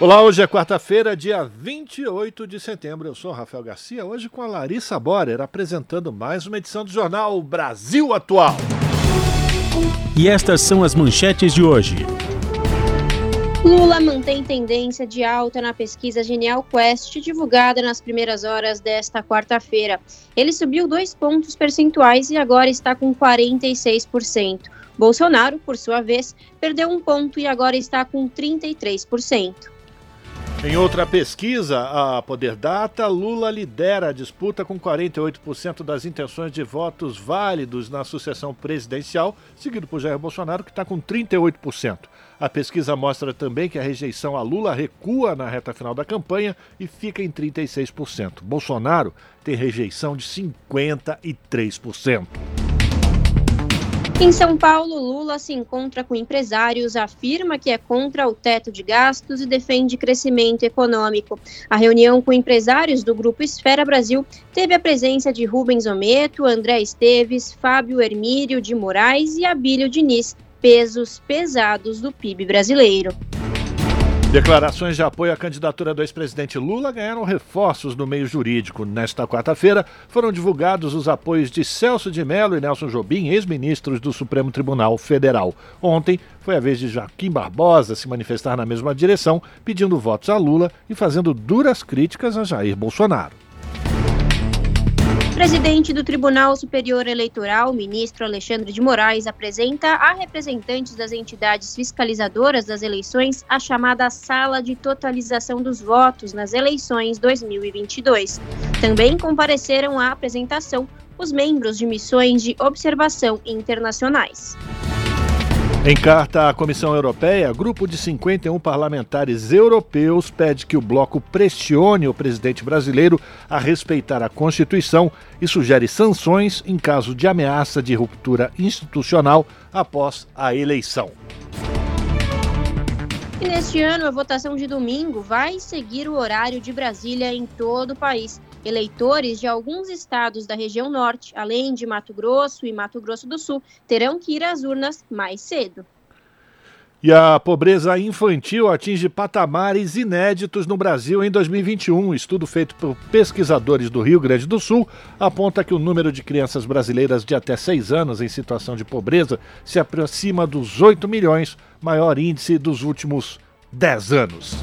Olá, hoje é quarta-feira, dia 28 de setembro. Eu sou Rafael Garcia, hoje com a Larissa Borer, apresentando mais uma edição do jornal Brasil Atual. E estas são as manchetes de hoje. Lula mantém tendência de alta na pesquisa Genial Quest, divulgada nas primeiras horas desta quarta-feira. Ele subiu dois pontos percentuais e agora está com 46%. Bolsonaro, por sua vez, perdeu um ponto e agora está com 33%. Em outra pesquisa, a Poder Data, Lula lidera a disputa com 48% das intenções de votos válidos na sucessão presidencial, seguido por Jair Bolsonaro, que está com 38%. A pesquisa mostra também que a rejeição a Lula recua na reta final da campanha e fica em 36%. Bolsonaro tem rejeição de 53%. Em São Paulo, Lula se encontra com empresários, afirma que é contra o teto de gastos e defende crescimento econômico. A reunião com empresários do Grupo Esfera Brasil teve a presença de Rubens Ometo, André Esteves, Fábio Hermírio de Moraes e Abílio Diniz, pesos pesados do PIB brasileiro. Declarações de apoio à candidatura do ex-presidente Lula ganharam reforços no meio jurídico. Nesta quarta-feira, foram divulgados os apoios de Celso de Mello e Nelson Jobim, ex-ministros do Supremo Tribunal Federal. Ontem foi a vez de Joaquim Barbosa se manifestar na mesma direção, pedindo votos a Lula e fazendo duras críticas a Jair Bolsonaro. Presidente do Tribunal Superior Eleitoral, ministro Alexandre de Moraes, apresenta a representantes das entidades fiscalizadoras das eleições a chamada Sala de Totalização dos Votos nas eleições 2022. Também compareceram à apresentação os membros de missões de observação internacionais. Em carta à Comissão Europeia, grupo de 51 parlamentares europeus pede que o bloco pressione o presidente brasileiro a respeitar a Constituição e sugere sanções em caso de ameaça de ruptura institucional após a eleição. E neste ano, a votação de domingo vai seguir o horário de Brasília em todo o país. Eleitores de alguns estados da região norte, além de Mato Grosso e Mato Grosso do Sul, terão que ir às urnas mais cedo. E a pobreza infantil atinge patamares inéditos no Brasil em 2021. Um estudo feito por pesquisadores do Rio Grande do Sul aponta que o número de crianças brasileiras de até 6 anos em situação de pobreza se aproxima dos 8 milhões, maior índice dos últimos 10 anos.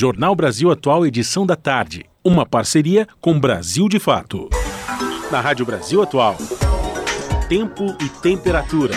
Jornal Brasil Atual, edição da tarde. Uma parceria com Brasil de Fato. Na Rádio Brasil Atual. Tempo e temperatura.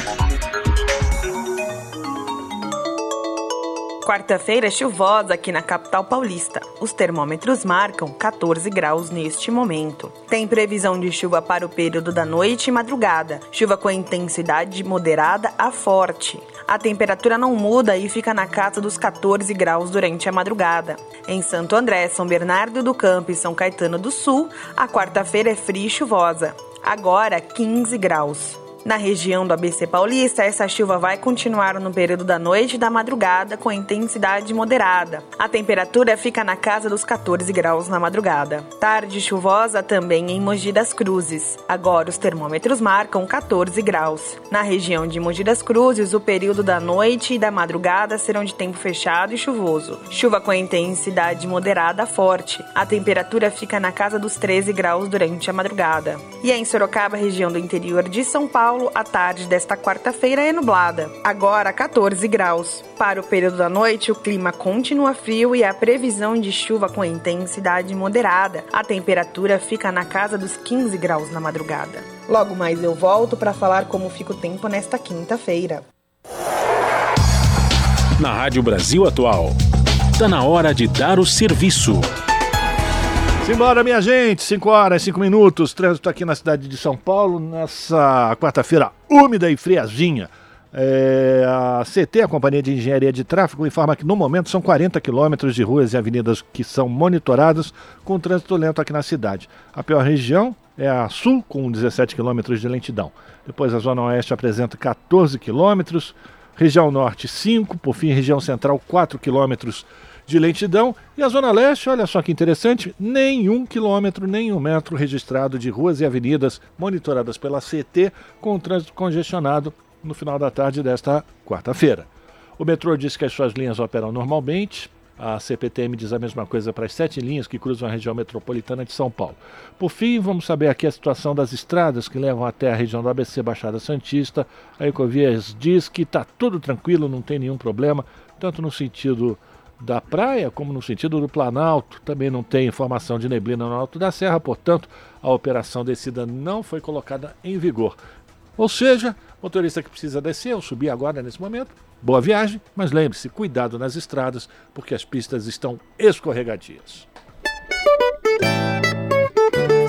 Quarta-feira chuvosa aqui na capital paulista. Os termômetros marcam 14 graus neste momento. Tem previsão de chuva para o período da noite e madrugada. Chuva com intensidade moderada a forte. A temperatura não muda e fica na casa dos 14 graus durante a madrugada. Em Santo André, São Bernardo do Campo e São Caetano do Sul, a quarta-feira é fria e chuvosa. Agora 15 graus. Na região do ABC Paulista, essa chuva vai continuar no período da noite e da madrugada com intensidade moderada. A temperatura fica na casa dos 14 graus na madrugada. Tarde chuvosa também em Mogi das Cruzes. Agora os termômetros marcam 14 graus. Na região de Mogi das Cruzes, o período da noite e da madrugada serão de tempo fechado e chuvoso. Chuva com intensidade moderada forte. A temperatura fica na casa dos 13 graus durante a madrugada. E em Sorocaba, região do interior de São Paulo, Paulo, a tarde desta quarta-feira é nublada, agora 14 graus. Para o período da noite, o clima continua frio e a previsão de chuva com intensidade moderada. A temperatura fica na casa dos 15 graus na madrugada. Logo mais eu volto para falar como fica o tempo nesta quinta-feira. Na Rádio Brasil Atual, está na hora de dar o serviço. Simbora, minha gente, 5 horas, 5 minutos. Trânsito aqui na cidade de São Paulo, nessa quarta-feira úmida e friazinha. É, a CT, a Companhia de Engenharia de Tráfego, informa que no momento são 40 quilômetros de ruas e avenidas que são monitoradas com trânsito lento aqui na cidade. A pior região é a Sul, com 17 quilômetros de lentidão. Depois a Zona Oeste apresenta 14 quilômetros, região Norte 5, por fim, região Central 4 quilômetros de lentidão. E a Zona Leste, olha só que interessante, nenhum quilômetro, nenhum metro registrado de ruas e avenidas monitoradas pela CT com trânsito congestionado no final da tarde desta quarta-feira. O metrô diz que as suas linhas operam normalmente. A CPTM diz a mesma coisa para as sete linhas que cruzam a região metropolitana de São Paulo. Por fim, vamos saber aqui a situação das estradas que levam até a região do ABC Baixada Santista. A Ecovias diz que está tudo tranquilo, não tem nenhum problema, tanto no sentido da praia, como no sentido do Planalto. Também não tem informação de neblina no alto da serra, portanto, a operação descida não foi colocada em vigor. Ou seja, motorista que precisa descer ou subir agora nesse momento, boa viagem, mas lembre-se, cuidado nas estradas, porque as pistas estão escorregadias.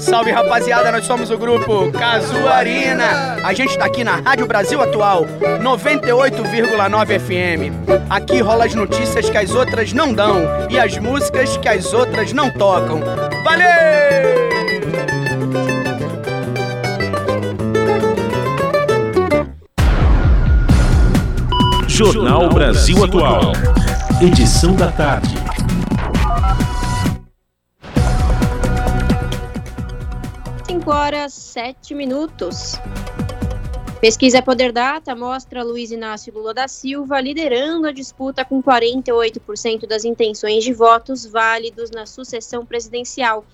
Salve rapaziada, nós somos o grupo Casuarina. A gente tá aqui na Rádio Brasil Atual, 98,9 FM. Aqui rola as notícias que as outras não dão e as músicas que as outras não tocam. Valeu! Jornal Brasil Atual. Edição da tarde. Horas 7 minutos. Pesquisa Poder Data mostra Luiz Inácio Lula da Silva liderando a disputa com 48% das intenções de votos válidos na sucessão presidencial,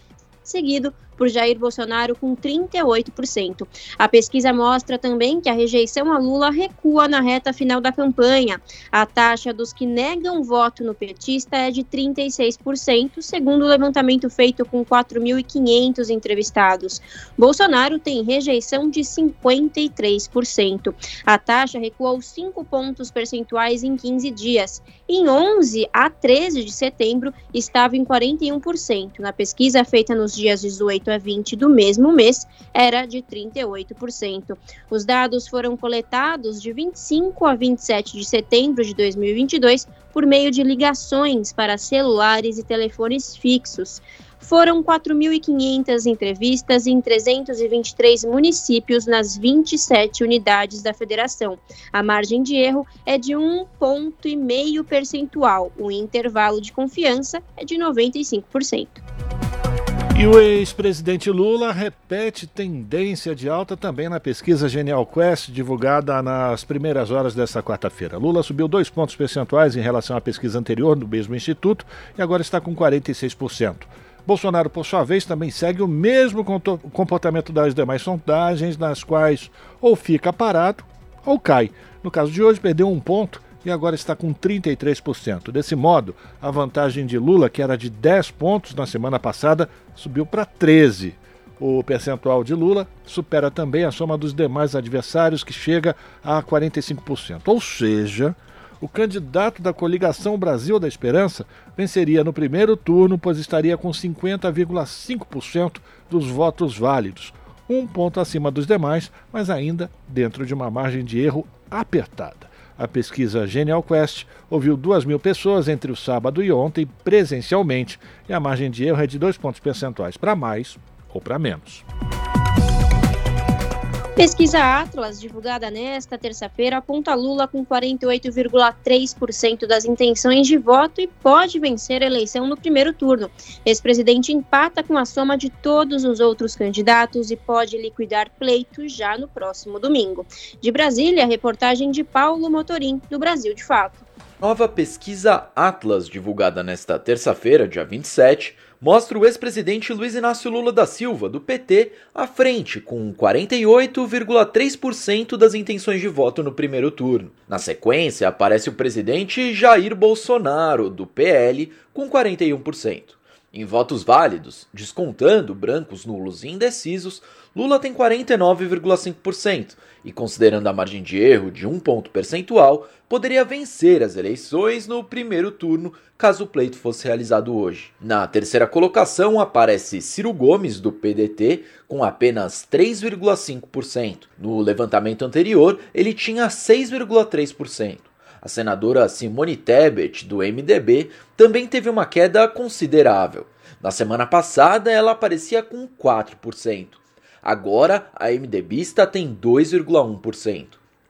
seguido por Jair Bolsonaro com 38%. A pesquisa mostra também que a rejeição a Lula recua na reta final da campanha. A taxa dos que negam voto no petista é de 36%, segundo o levantamento feito com 4.500 entrevistados. Bolsonaro tem rejeição de 53%. A taxa recuou 5 pontos percentuais em 15 dias. Em 11 a 13 de setembro, estava em 41%. Na pesquisa feita nos dias 18 a 20 do mesmo mês era de 38%. Os dados foram coletados de 25 a 27 de setembro de 2022 por meio de ligações para celulares e telefones fixos. Foram 4.500 entrevistas em 323 municípios nas 27 unidades da federação. A margem de erro é de 1,5 ponto e meio percentual. O intervalo de confiança é de 95%. E o ex-presidente Lula repete tendência de alta também na pesquisa Genial Quest, divulgada nas primeiras horas desta quarta-feira. Lula subiu dois pontos percentuais em relação à pesquisa anterior do mesmo instituto e agora está com 46%. Bolsonaro, por sua vez, também segue o mesmo comportamento das demais sondagens, nas quais ou fica parado ou cai. No caso de hoje, perdeu um ponto e agora está com 33%. Desse modo, a vantagem de Lula, que era de 10 pontos na semana passada, subiu para 13. O percentual de Lula supera também a soma dos demais adversários, que chega a 45%. Ou seja, o candidato da coligação Brasil da Esperança venceria no primeiro turno, pois estaria com 50,5% dos votos válidos, um ponto acima dos demais, mas ainda dentro de uma margem de erro apertada. A pesquisa Genial Quest ouviu 2 mil pessoas entre o sábado e ontem presencialmente e a margem de erro é de 2 pontos percentuais para mais ou para menos. Pesquisa Atlas, divulgada nesta terça-feira, aponta Lula com 48,3% das intenções de voto e pode vencer a eleição no primeiro turno. Ex-presidente empata com a soma de todos os outros candidatos e pode liquidar pleito já no próximo domingo. De Brasília, reportagem de Paulo Motorim, do Brasil de Fato. Nova pesquisa Atlas, divulgada nesta terça-feira, dia 27, mostra o ex-presidente Luiz Inácio Lula da Silva, do PT, à frente, com 48,3% das intenções de voto no primeiro turno. Na sequência, aparece o presidente Jair Bolsonaro, do PL, com 41%. Em votos válidos, descontando brancos, nulos e indecisos, Lula tem 49,5% e, considerando a margem de erro de um ponto percentual, poderia vencer as eleições no primeiro turno caso o pleito fosse realizado hoje. Na terceira colocação aparece Ciro Gomes, do PDT, com apenas 3,5%. No levantamento anterior, ele tinha 6,3%. A senadora Simone Tebet, do MDB, também teve uma queda considerável. Na semana passada, ela aparecia com 4%. Agora, a MDBista tem 2,1%.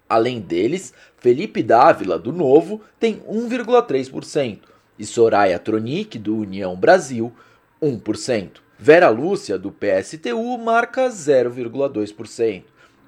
Além deles, Felipe Dávila, do Novo, tem 1,3%. E Soraya Tronic, do União Brasil, 1%. Vera Lúcia, do PSTU, marca 0,2%.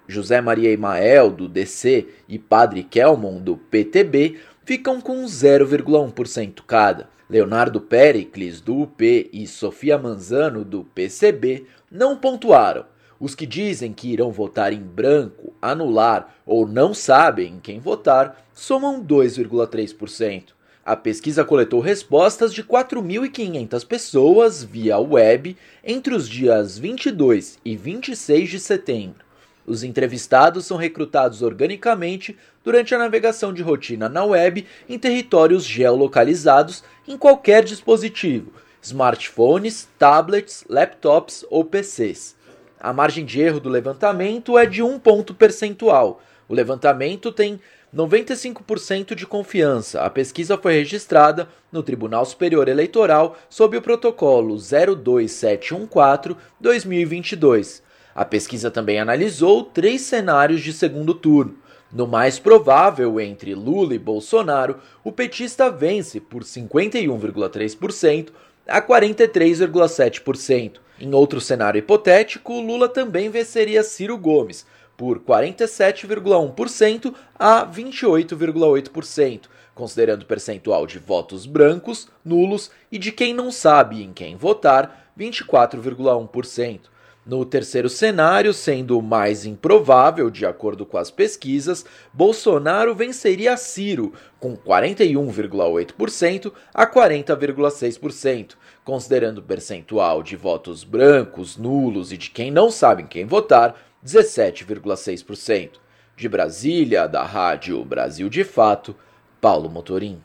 José Maria Emael, do DC, e Padre Kelmon, do PTB, ficam com 0,1% cada. Leonardo Pericles, do UP, e Sofia Manzano, do PCB, não pontuaram. Os que dizem que irão votar em branco, anular ou não sabem em quem votar somam 2,3%. A pesquisa coletou respostas de 4.500 pessoas via web entre os dias 22 e 26 de setembro. Os entrevistados são recrutados organicamente durante a navegação de rotina na web em territórios geolocalizados em qualquer dispositivo, smartphones, tablets, laptops ou PCs. A margem de erro do levantamento é de um ponto percentual. O levantamento tem 95% de confiança. A pesquisa foi registrada no Tribunal Superior Eleitoral sob o protocolo 02714-2022. A pesquisa também analisou três cenários de segundo turno. No mais provável, entre Lula e Bolsonaro, o petista vence por 51,3% a 43,7%. Em outro cenário hipotético, Lula também venceria Ciro Gomes por 47,1% a 28,8%, considerando o percentual de votos brancos, nulos e de quem não sabe em quem votar, 24,1%. No terceiro cenário, sendo o mais improvável, de acordo com as pesquisas, Bolsonaro venceria Ciro, com 41,8% a 40,6%, considerando o percentual de votos brancos, nulos e de quem não sabe em quem votar, 17,6%. De Brasília, da Rádio Brasil de Fato, Paulo Motorim.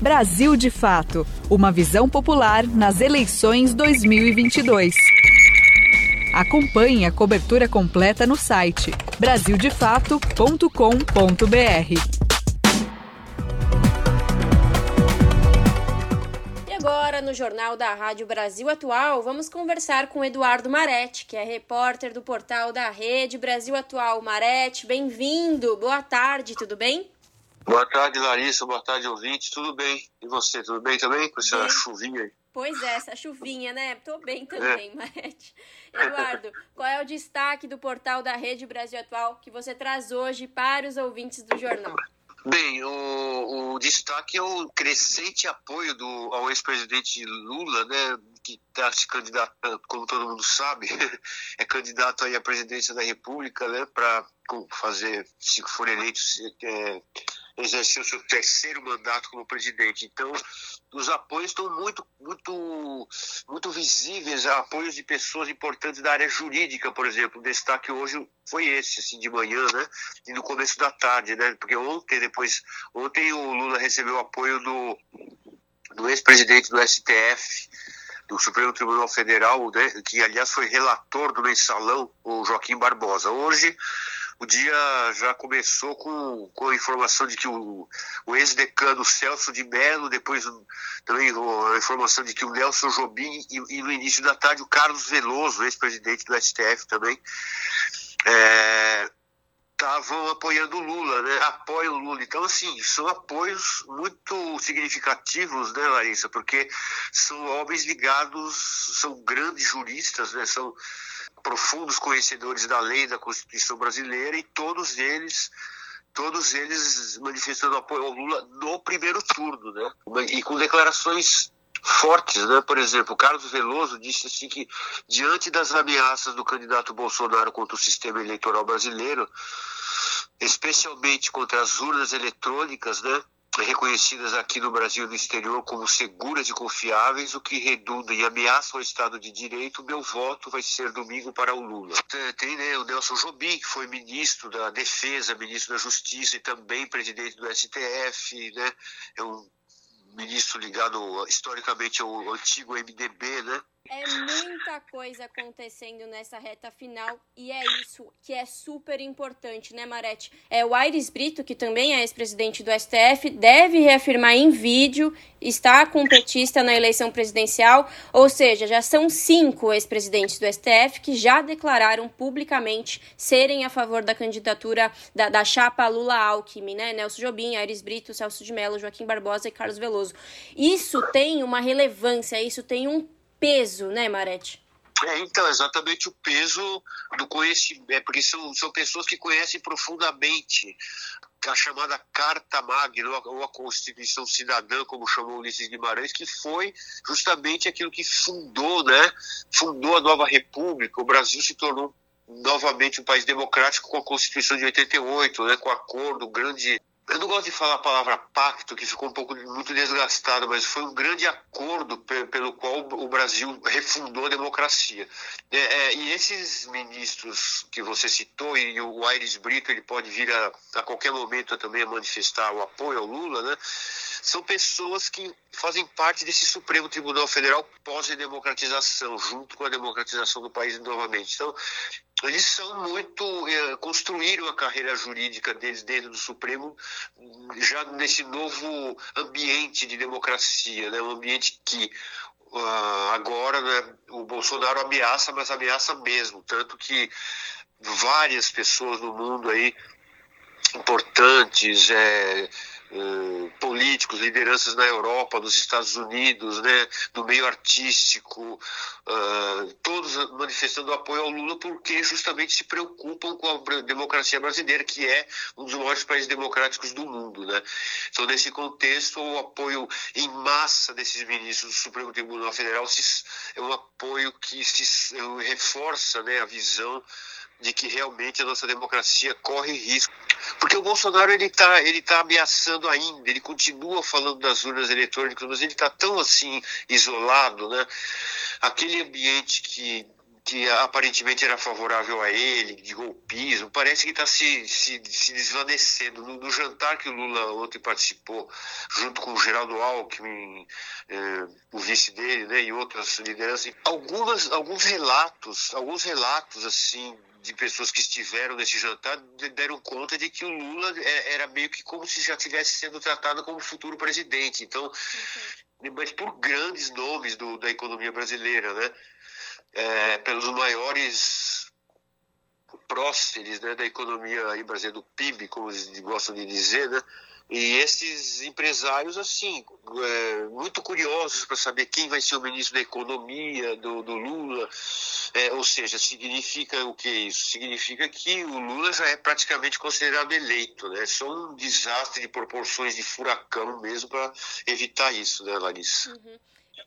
Brasil de Fato Uma visão popular nas eleições 2022. Acompanhe a cobertura completa no site brasildefato.com.br. agora no Jornal da Rádio Brasil Atual, vamos conversar com Eduardo Marete, que é repórter do portal da Rede Brasil Atual. Marete, bem-vindo. Boa tarde, tudo bem? Boa tarde, Larissa. Boa tarde, ouvinte. Tudo bem? E você, tudo bem também? Com essa chuvinha aí? Pois é, essa chuvinha, né? Tô bem também, é. Marete. Eduardo, qual é o destaque do portal da Rede Brasil Atual que você traz hoje para os ouvintes do jornal? Bem, o, o, destaque é o crescente apoio do, ao ex-presidente Lula, né, que está se candidatando, como todo mundo sabe, é candidato aí à presidência da República, né, para fazer, se for eleito, é, exercer o seu terceiro mandato como presidente. Então, os apoios estão muito, muito, muito visíveis, apoios de pessoas importantes da área jurídica, por exemplo. O destaque hoje foi esse, assim, de manhã, né? E no começo da tarde, né? Porque ontem, depois, ontem o Lula recebeu apoio do, do ex-presidente do STF, do Supremo Tribunal Federal, né, que aliás foi relator do mensalão, o Joaquim Barbosa. Hoje o dia já começou com, com a informação de que o, o ex-decano Celso de Mello, depois também a informação de que o Nelson Jobim e, e no início da tarde o Carlos Veloso, ex-presidente do STF também, estavam é, apoiando o Lula, né? Apoiam o Lula. Então, assim, são apoios muito significativos, né, Larissa? Porque são homens ligados, são grandes juristas, né? São profundos conhecedores da lei da Constituição brasileira e todos eles todos eles manifestando apoio ao Lula no primeiro turno, né? E com declarações fortes, né? Por exemplo, Carlos Veloso disse assim que diante das ameaças do candidato Bolsonaro contra o sistema eleitoral brasileiro, especialmente contra as urnas eletrônicas, né? Reconhecidas aqui no Brasil e no exterior como seguras e confiáveis, o que redunda e ameaça o Estado de Direito, meu voto vai ser domingo para o Lula. Tem né, o Nelson Jobim, que foi ministro da Defesa, ministro da Justiça e também presidente do STF, né? É um ministro ligado historicamente ao antigo MDB, né? É muita coisa acontecendo nessa reta final e é isso que é super importante, né, Marete? É o Aires Brito, que também é ex-presidente do STF, deve reafirmar em vídeo estar com petista na eleição presidencial, ou seja, já são cinco ex-presidentes do STF que já declararam publicamente serem a favor da candidatura da, da chapa Lula-Alckmin, né? Nelson Jobim, Aires Brito, Celso de Mello, Joaquim Barbosa e Carlos Veloso. Isso tem uma relevância, isso tem um peso, né, Marete? É, então, exatamente o peso do conhecimento, é porque são, são pessoas que conhecem profundamente a chamada Carta Magna, ou a Constituição Cidadã, como chamou Ulisses Guimarães, que foi justamente aquilo que fundou, né, fundou a nova república, o Brasil se tornou novamente um país democrático com a Constituição de 88, né, com o acordo, o grande eu não gosto de falar a palavra pacto, que ficou um pouco muito desgastado, mas foi um grande acordo pelo qual o Brasil refundou a democracia. É, é, e esses ministros que você citou, e o Aires Brito, ele pode vir a, a qualquer momento também a manifestar o apoio ao Lula, né? São pessoas que fazem parte desse Supremo Tribunal Federal pós-democratização, junto com a democratização do país novamente. Então, eles são muito é, construíram a carreira jurídica deles dentro do Supremo já nesse novo ambiente de democracia, né? um ambiente que uh, agora né, o Bolsonaro ameaça, mas ameaça mesmo, tanto que várias pessoas no mundo aí importantes, é, políticos, lideranças na Europa, nos Estados Unidos, né, no meio artístico, uh, todos manifestando apoio ao Lula porque justamente se preocupam com a democracia brasileira, que é um dos maiores países democráticos do mundo. Né? Então, nesse contexto, o apoio em massa desses ministros do Supremo Tribunal Federal é um apoio que se reforça né, a visão de que realmente a nossa democracia corre risco. Porque o Bolsonaro ele está ele tá ameaçando ainda, ele continua falando das urnas eletrônicas, mas ele está tão assim isolado, né? Aquele ambiente que que aparentemente era favorável a ele, de golpismo, parece que está se, se, se desvanecendo. No, no, jantar que o Lula ontem participou, junto com o Geraldo Alckmin, eh, o vice dele, né, e outras lideranças, algumas, alguns relatos, alguns relatos assim de pessoas que estiveram nesse jantar deram conta de que o Lula é, era meio que como se já estivesse sendo tratado como futuro presidente. Então, uhum. mas por grandes nomes do, da economia brasileira, né? É, pelos maiores próceres né, da economia aí, brasileira, do PIB, como eles gostam de dizer, né? E esses empresários, assim, é, muito curiosos para saber quem vai ser o ministro da Economia do, do Lula. É, ou seja, significa o que isso? Significa que o Lula já é praticamente considerado eleito, né? É só um desastre de proporções de furacão mesmo para evitar isso, né, Larissa? Uhum.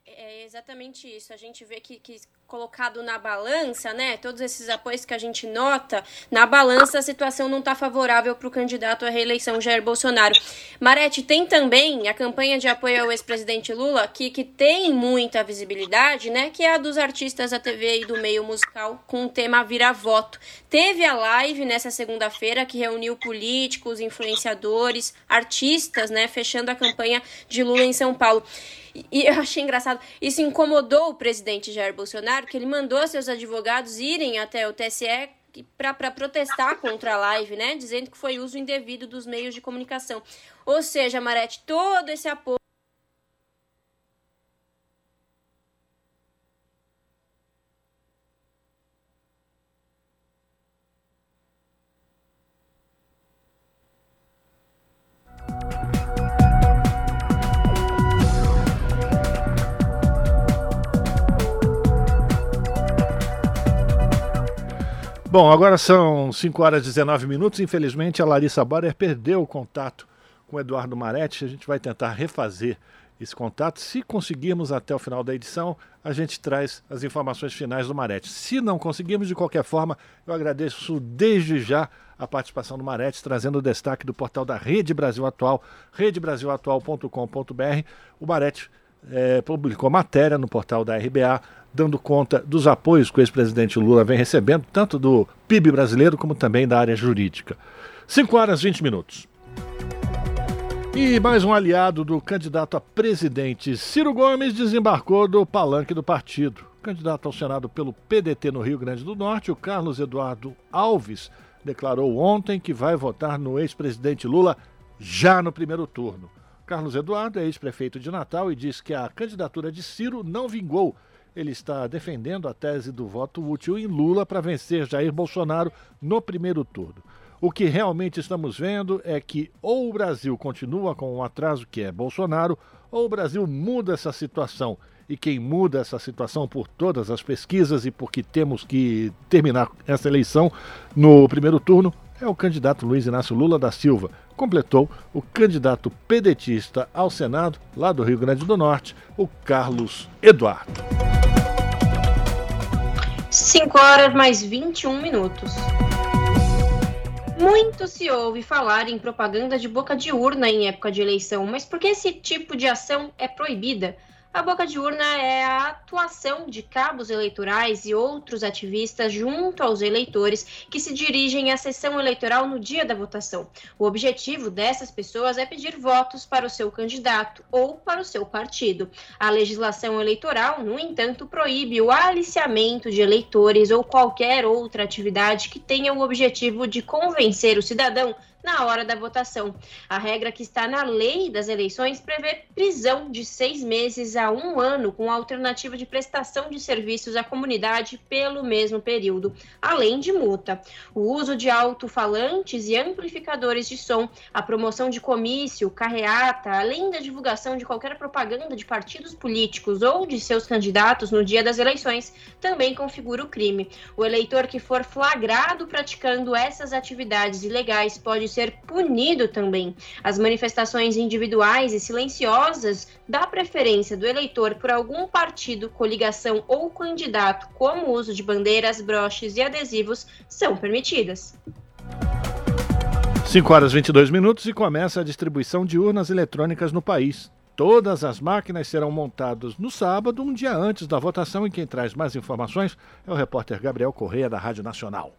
É exatamente isso. A gente vê que, que colocado na balança, né? Todos esses apoios que a gente nota, na balança a situação não está favorável para o candidato à reeleição Jair Bolsonaro. Marete, tem também a campanha de apoio ao ex-presidente Lula, que, que tem muita visibilidade, né? Que é a dos artistas da TV e do meio musical com o tema Vira Voto. Teve a live nessa segunda-feira que reuniu políticos, influenciadores, artistas, né? Fechando a campanha de Lula em São Paulo. E eu achei engraçado. Isso incomodou o presidente Jair Bolsonaro, que ele mandou seus advogados irem até o TSE para protestar contra a live, né? Dizendo que foi uso indevido dos meios de comunicação. Ou seja, Marete, todo esse apoio. Bom, agora são 5 horas e 19 minutos. Infelizmente, a Larissa Borer perdeu o contato com o Eduardo Maretti. A gente vai tentar refazer esse contato. Se conseguirmos até o final da edição, a gente traz as informações finais do Marete. Se não conseguirmos, de qualquer forma, eu agradeço desde já a participação do Marete, trazendo o destaque do portal da Rede Brasil Atual, redebrasilatual.com.br. O Marete é, publicou matéria no portal da RBA, dando conta dos apoios que o ex-presidente Lula vem recebendo, tanto do PIB brasileiro como também da área jurídica. 5 horas e 20 minutos. E mais um aliado do candidato a presidente Ciro Gomes desembarcou do palanque do partido. candidato ao Senado pelo PDT no Rio Grande do Norte, o Carlos Eduardo Alves, declarou ontem que vai votar no ex-presidente Lula já no primeiro turno. Carlos Eduardo é ex-prefeito de Natal e diz que a candidatura de Ciro não vingou. Ele está defendendo a tese do voto útil em Lula para vencer Jair Bolsonaro no primeiro turno. O que realmente estamos vendo é que ou o Brasil continua com o atraso que é Bolsonaro, ou o Brasil muda essa situação. E quem muda essa situação por todas as pesquisas e porque temos que terminar essa eleição no primeiro turno é o candidato Luiz Inácio Lula da Silva. Completou o candidato pedetista ao Senado, lá do Rio Grande do Norte, o Carlos Eduardo. 5 horas mais 21 minutos. Muito se ouve falar em propaganda de boca de urna em época de eleição, mas por que esse tipo de ação é proibida? A boca de urna é a atuação de cabos eleitorais e outros ativistas junto aos eleitores que se dirigem à sessão eleitoral no dia da votação. O objetivo dessas pessoas é pedir votos para o seu candidato ou para o seu partido. A legislação eleitoral, no entanto, proíbe o aliciamento de eleitores ou qualquer outra atividade que tenha o objetivo de convencer o cidadão na hora da votação. A regra que está na lei das eleições prevê prisão de seis meses a um ano, com alternativa de prestação de serviços à comunidade pelo mesmo período, além de multa. O uso de alto-falantes e amplificadores de som, a promoção de comício, carreata, além da divulgação de qualquer propaganda de partidos políticos ou de seus candidatos no dia das eleições, também configura o crime. O eleitor que for flagrado praticando essas atividades ilegais pode ser punido também. As manifestações individuais e silenciosas da preferência do eleitor por algum partido, coligação ou candidato, como o uso de bandeiras, broches e adesivos, são permitidas. 5 horas e 22 minutos e começa a distribuição de urnas eletrônicas no país. Todas as máquinas serão montadas no sábado, um dia antes da votação, e quem traz mais informações é o repórter Gabriel Correia, da Rádio Nacional.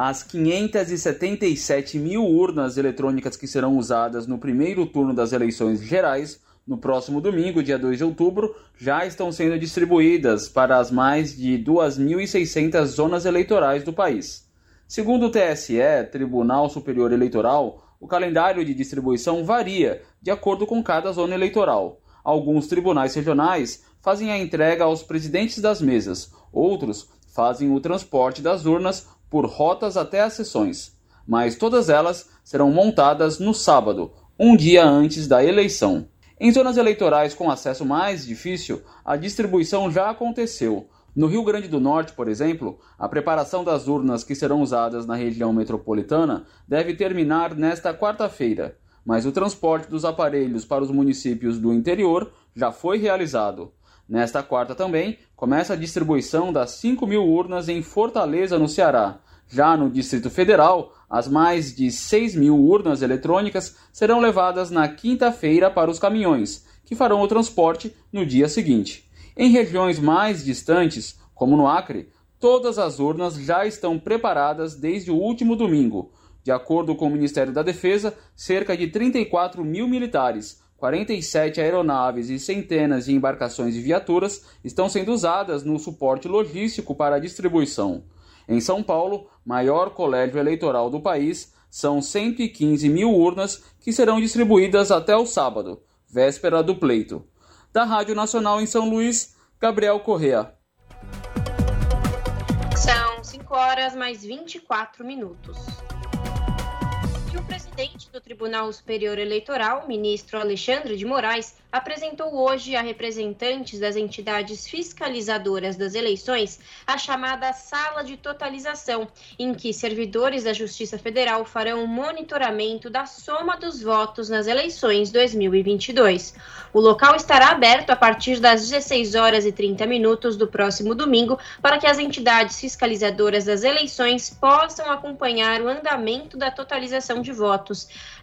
As 577 mil urnas eletrônicas que serão usadas no primeiro turno das eleições gerais, no próximo domingo, dia 2 de outubro, já estão sendo distribuídas para as mais de 2.600 zonas eleitorais do país. Segundo o TSE, Tribunal Superior Eleitoral, o calendário de distribuição varia de acordo com cada zona eleitoral. Alguns tribunais regionais fazem a entrega aos presidentes das mesas, outros fazem o transporte das urnas por rotas até as sessões, mas todas elas serão montadas no sábado, um dia antes da eleição. Em zonas eleitorais com acesso mais difícil, a distribuição já aconteceu. No Rio Grande do Norte, por exemplo, a preparação das urnas que serão usadas na região metropolitana deve terminar nesta quarta-feira, mas o transporte dos aparelhos para os municípios do interior já foi realizado. Nesta quarta também começa a distribuição das 5 mil urnas em Fortaleza, no Ceará. Já no Distrito Federal, as mais de 6 mil urnas eletrônicas serão levadas na quinta-feira para os caminhões, que farão o transporte no dia seguinte. Em regiões mais distantes, como no Acre, todas as urnas já estão preparadas desde o último domingo. De acordo com o Ministério da Defesa, cerca de 34 mil militares 47 aeronaves e centenas de embarcações e viaturas estão sendo usadas no suporte logístico para a distribuição. Em São Paulo, maior colégio eleitoral do país, são 115 mil urnas que serão distribuídas até o sábado, véspera do pleito. Da Rádio Nacional em São Luís, Gabriel Correa. São 5 horas mais 24 minutos o presidente do Tribunal Superior Eleitoral, ministro Alexandre de Moraes, apresentou hoje a representantes das entidades fiscalizadoras das eleições a chamada Sala de Totalização, em que servidores da Justiça Federal farão monitoramento da soma dos votos nas eleições 2022. O local estará aberto a partir das 16 horas e 30 minutos do próximo domingo para que as entidades fiscalizadoras das eleições possam acompanhar o andamento da totalização de votos.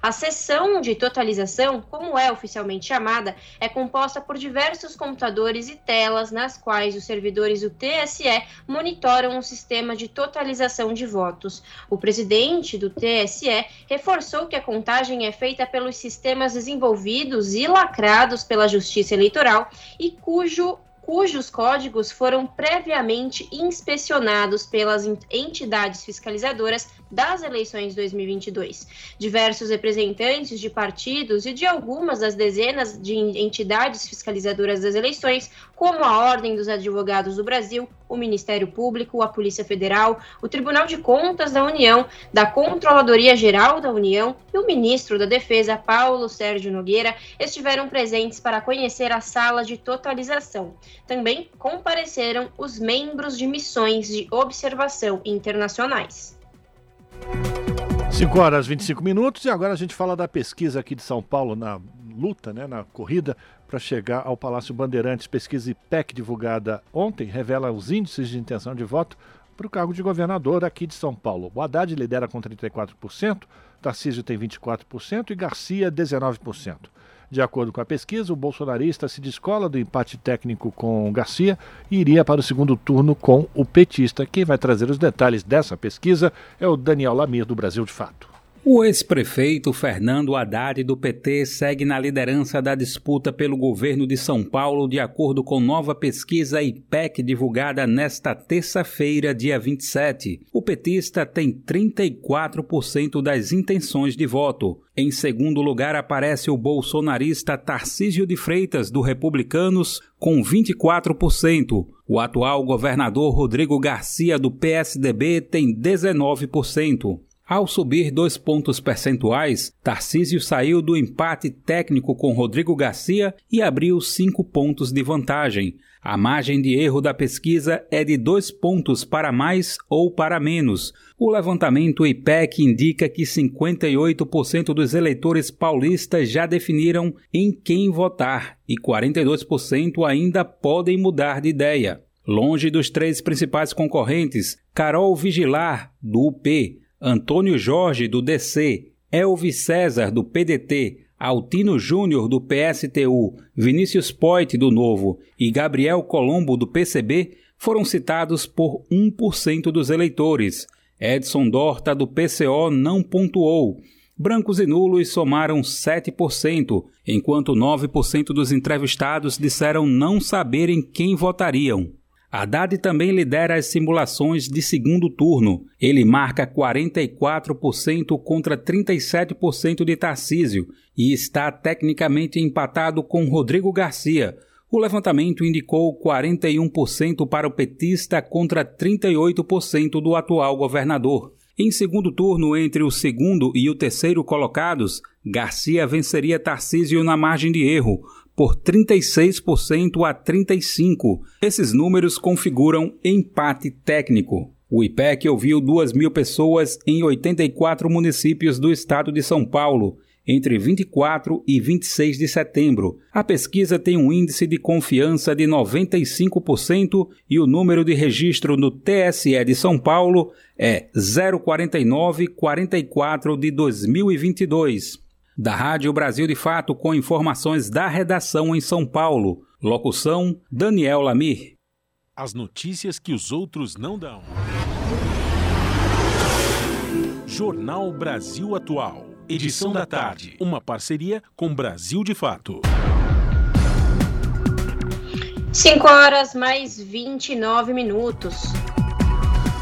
A sessão de totalização, como é oficialmente chamada, é composta por diversos computadores e telas nas quais os servidores do TSE monitoram o sistema de totalização de votos. O presidente do TSE reforçou que a contagem é feita pelos sistemas desenvolvidos e lacrados pela Justiça Eleitoral e cujo cujos códigos foram previamente inspecionados pelas entidades fiscalizadoras das eleições 2022. Diversos representantes de partidos e de algumas das dezenas de entidades fiscalizadoras das eleições, como a Ordem dos Advogados do Brasil, o Ministério Público, a Polícia Federal, o Tribunal de Contas da União, da Controladoria Geral da União e o ministro da Defesa, Paulo Sérgio Nogueira, estiveram presentes para conhecer a sala de totalização. Também compareceram os membros de missões de observação internacionais. 5 horas e 25 minutos e agora a gente fala da pesquisa aqui de São Paulo na luta, né, na corrida para chegar ao Palácio Bandeirantes. Pesquisa IPEC divulgada ontem revela os índices de intenção de voto para o cargo de governador aqui de São Paulo. O Haddad lidera com 34%, Tarcísio tem 24% e Garcia 19%. De acordo com a pesquisa, o bolsonarista se descola do empate técnico com Garcia e iria para o segundo turno com o petista. Quem vai trazer os detalhes dessa pesquisa é o Daniel Lamir, do Brasil de Fato. O ex-prefeito Fernando Haddad do PT segue na liderança da disputa pelo governo de São Paulo, de acordo com nova pesquisa IPEC divulgada nesta terça-feira, dia 27. O petista tem 34% das intenções de voto. Em segundo lugar aparece o bolsonarista Tarcísio de Freitas, do Republicanos, com 24%. O atual governador Rodrigo Garcia, do PSDB, tem 19%. Ao subir dois pontos percentuais, Tarcísio saiu do empate técnico com Rodrigo Garcia e abriu cinco pontos de vantagem. A margem de erro da pesquisa é de dois pontos para mais ou para menos. O levantamento IPEC indica que 58% dos eleitores paulistas já definiram em quem votar e 42% ainda podem mudar de ideia. Longe dos três principais concorrentes, Carol Vigilar, do UP, Antônio Jorge, do DC, Elvis César, do PDT, Altino Júnior, do PSTU, Vinícius Poit, do Novo e Gabriel Colombo, do PCB, foram citados por 1% dos eleitores. Edson Dorta, do PCO, não pontuou. Brancos e nulos somaram 7%, enquanto 9% dos entrevistados disseram não saberem quem votariam. Haddad também lidera as simulações de segundo turno. Ele marca 44% contra 37% de Tarcísio e está tecnicamente empatado com Rodrigo Garcia. O levantamento indicou 41% para o petista contra 38% do atual governador. Em segundo turno, entre o segundo e o terceiro colocados, Garcia venceria Tarcísio na margem de erro, por 36% a 35%. Esses números configuram empate técnico. O IPEC ouviu 2 mil pessoas em 84 municípios do estado de São Paulo, entre 24 e 26 de setembro. A pesquisa tem um índice de confiança de 95% e o número de registro no TSE de São Paulo é 04944 de 2022 da Rádio Brasil de Fato com informações da redação em São Paulo. Locução: Daniel Lamir. As notícias que os outros não dão. Jornal Brasil Atual. Edição da tarde. Uma parceria com Brasil de Fato. 5 horas mais 29 minutos.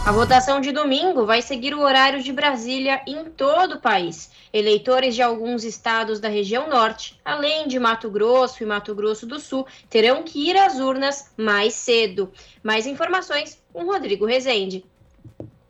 A votação de domingo vai seguir o horário de Brasília em todo o país. Eleitores de alguns estados da região norte, além de Mato Grosso e Mato Grosso do Sul, terão que ir às urnas mais cedo. Mais informações com Rodrigo Rezende.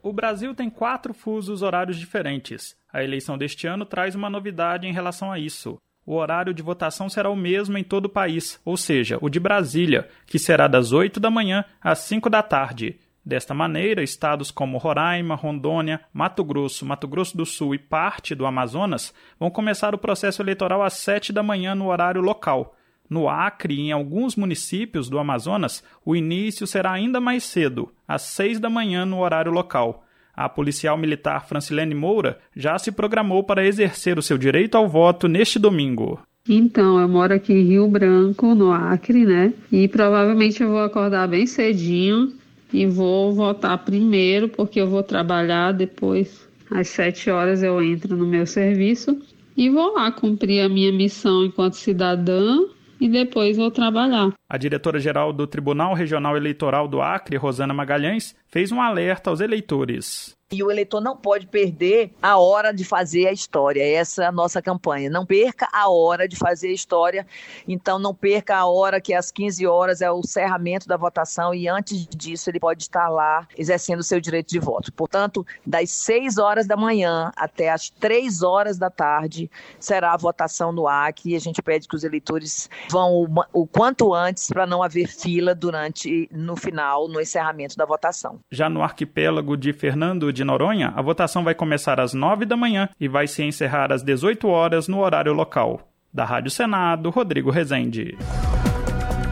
O Brasil tem quatro fusos horários diferentes. A eleição deste ano traz uma novidade em relação a isso. o horário de votação será o mesmo em todo o país, ou seja, o de Brasília, que será das 8 da manhã às 5 da tarde. Desta maneira, estados como Roraima, Rondônia, Mato Grosso, Mato Grosso do Sul e parte do Amazonas vão começar o processo eleitoral às 7 da manhã no horário local. No Acre e em alguns municípios do Amazonas, o início será ainda mais cedo, às 6 da manhã no horário local. A policial militar Francilene Moura já se programou para exercer o seu direito ao voto neste domingo. Então, eu moro aqui em Rio Branco, no Acre, né? E provavelmente eu vou acordar bem cedinho e vou votar primeiro, porque eu vou trabalhar depois. Às sete horas eu entro no meu serviço e vou lá cumprir a minha missão enquanto cidadã e depois vou trabalhar. A diretora-geral do Tribunal Regional Eleitoral do Acre, Rosana Magalhães, fez um alerta aos eleitores. E o eleitor não pode perder a hora de fazer a história. Essa é a nossa campanha. Não perca a hora de fazer a história. Então, não perca a hora que às 15 horas é o cerramento da votação e antes disso ele pode estar lá exercendo o seu direito de voto. Portanto, das 6 horas da manhã até as 3 horas da tarde será a votação no AC e a gente pede que os eleitores vão o quanto antes para não haver fila durante no final, no encerramento da votação. Já no arquipélago de Fernando de Noronha, a votação vai começar às 9 da manhã e vai se encerrar às 18 horas no horário local. Da Rádio Senado, Rodrigo Rezende.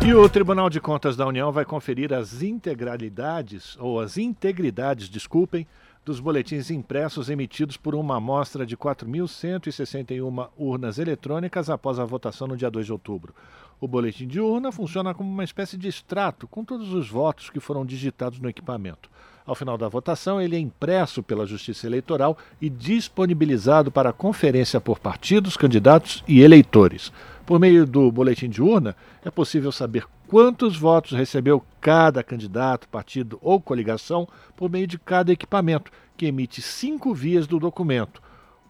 E o Tribunal de Contas da União vai conferir as integralidades, ou as integridades, desculpem, dos boletins impressos emitidos por uma amostra de 4.161 urnas eletrônicas após a votação no dia 2 de outubro. O boletim de urna funciona como uma espécie de extrato com todos os votos que foram digitados no equipamento. Ao final da votação, ele é impresso pela Justiça Eleitoral e disponibilizado para conferência por partidos, candidatos e eleitores. Por meio do boletim de urna, é possível saber quantos votos recebeu cada candidato, partido ou coligação por meio de cada equipamento, que emite cinco vias do documento,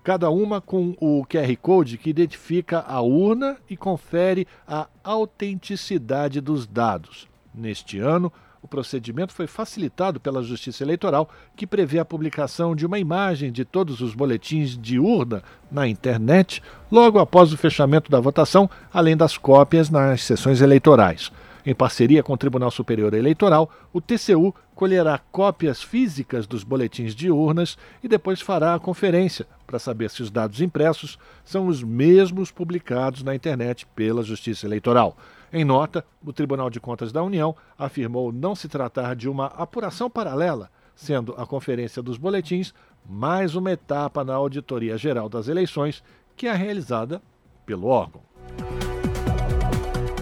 cada uma com o QR Code que identifica a urna e confere a autenticidade dos dados. Neste ano, o procedimento foi facilitado pela Justiça Eleitoral, que prevê a publicação de uma imagem de todos os boletins de urna na internet logo após o fechamento da votação, além das cópias nas sessões eleitorais. Em parceria com o Tribunal Superior Eleitoral, o TCU colherá cópias físicas dos boletins de urnas e depois fará a conferência para saber se os dados impressos são os mesmos publicados na internet pela Justiça Eleitoral. Em nota, o Tribunal de Contas da União afirmou não se tratar de uma apuração paralela, sendo a conferência dos boletins mais uma etapa na Auditoria Geral das Eleições, que é realizada pelo órgão.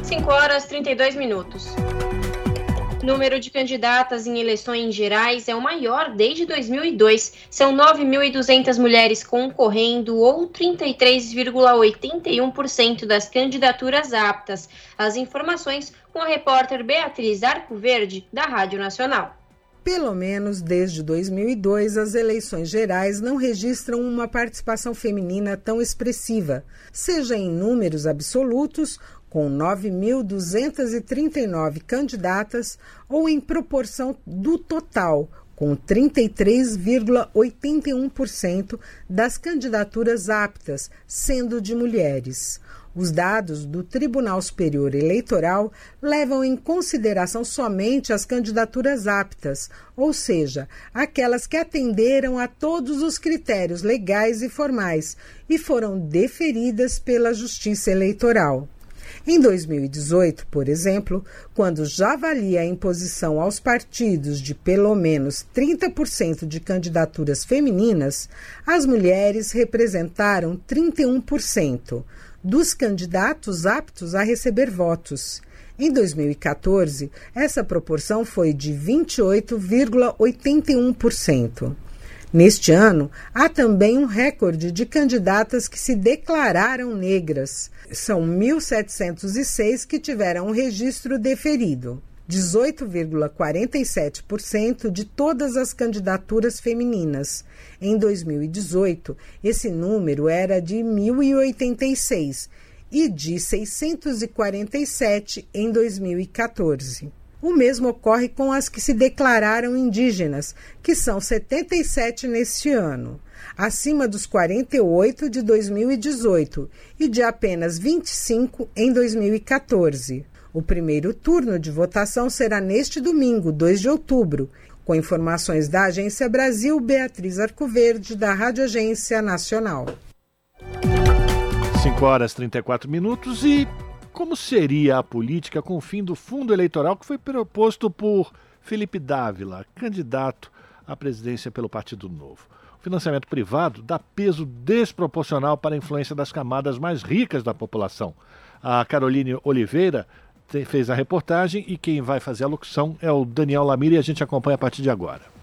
5 horas 32 minutos. O número de candidatas em eleições gerais é o maior desde 2002. São 9.200 mulheres concorrendo, ou 33,81% das candidaturas aptas. As informações com a repórter Beatriz Arcoverde, da Rádio Nacional. Pelo menos desde 2002, as eleições gerais não registram uma participação feminina tão expressiva, seja em números absolutos com 9.239 candidatas, ou em proporção do total, com 33,81% das candidaturas aptas, sendo de mulheres. Os dados do Tribunal Superior Eleitoral levam em consideração somente as candidaturas aptas, ou seja, aquelas que atenderam a todos os critérios legais e formais e foram deferidas pela Justiça Eleitoral. Em 2018, por exemplo, quando já valia a imposição aos partidos de pelo menos 30% de candidaturas femininas, as mulheres representaram 31% dos candidatos aptos a receber votos. Em 2014, essa proporção foi de 28,81%. Neste ano, há também um recorde de candidatas que se declararam negras. São 1.706 que tiveram um registro deferido. 18,47% de todas as candidaturas femininas. Em 2018, esse número era de 1.086 e de 647 em 2014. O mesmo ocorre com as que se declararam indígenas, que são 77 neste ano, acima dos 48 de 2018 e de apenas 25 em 2014. O primeiro turno de votação será neste domingo, 2 de outubro. Com informações da Agência Brasil, Beatriz Arcoverde, da Rádio Agência Nacional. 5 horas e 34 minutos e como seria a política com o fim do fundo eleitoral que foi proposto por Felipe Dávila, candidato à presidência pelo Partido Novo? O financiamento privado dá peso desproporcional para a influência das camadas mais ricas da população. A Caroline Oliveira fez a reportagem e quem vai fazer a locução é o Daniel Lamir e a gente acompanha a partir de agora.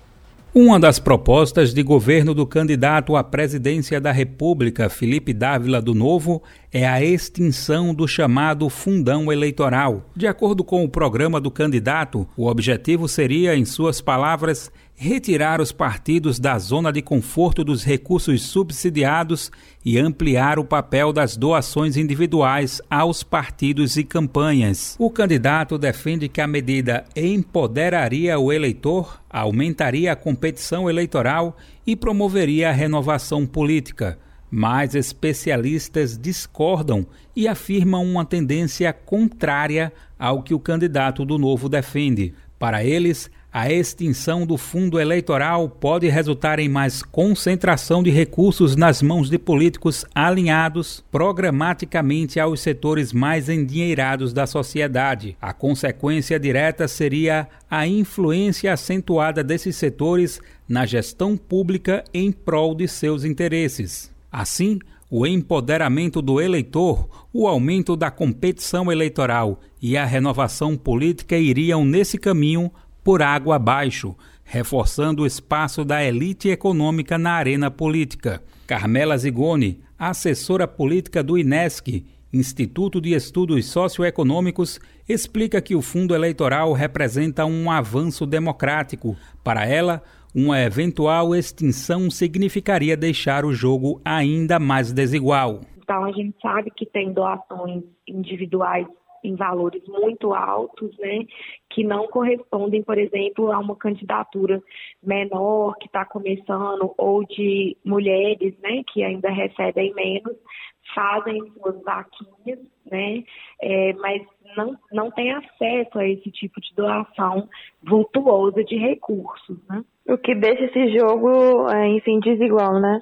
Uma das propostas de governo do candidato à presidência da República, Felipe Dávila do Novo, é a extinção do chamado fundão eleitoral. De acordo com o programa do candidato, o objetivo seria, em suas palavras, retirar os partidos da zona de conforto dos recursos subsidiados e ampliar o papel das doações individuais aos partidos e campanhas. O candidato defende que a medida empoderaria o eleitor, aumentaria a competição eleitoral e promoveria a renovação política. Mas especialistas discordam e afirmam uma tendência contrária ao que o candidato do Novo defende. Para eles, a extinção do fundo eleitoral pode resultar em mais concentração de recursos nas mãos de políticos alinhados programaticamente aos setores mais endinheirados da sociedade. A consequência direta seria a influência acentuada desses setores na gestão pública em prol de seus interesses. Assim, o empoderamento do eleitor, o aumento da competição eleitoral e a renovação política iriam nesse caminho por água abaixo, reforçando o espaço da elite econômica na arena política. Carmela Zigoni, assessora política do INESC, Instituto de Estudos Socioeconômicos, explica que o fundo eleitoral representa um avanço democrático. Para ela, uma eventual extinção significaria deixar o jogo ainda mais desigual. Então, a gente sabe que tem doações individuais em valores muito altos, né, que não correspondem, por exemplo, a uma candidatura menor que está começando ou de mulheres, né, que ainda recebem menos, fazem suas vaquinhas, né, é, mas não, não tem acesso a esse tipo de doação vultuosa de recursos, né. O que deixa esse jogo, é, enfim, desigual, né?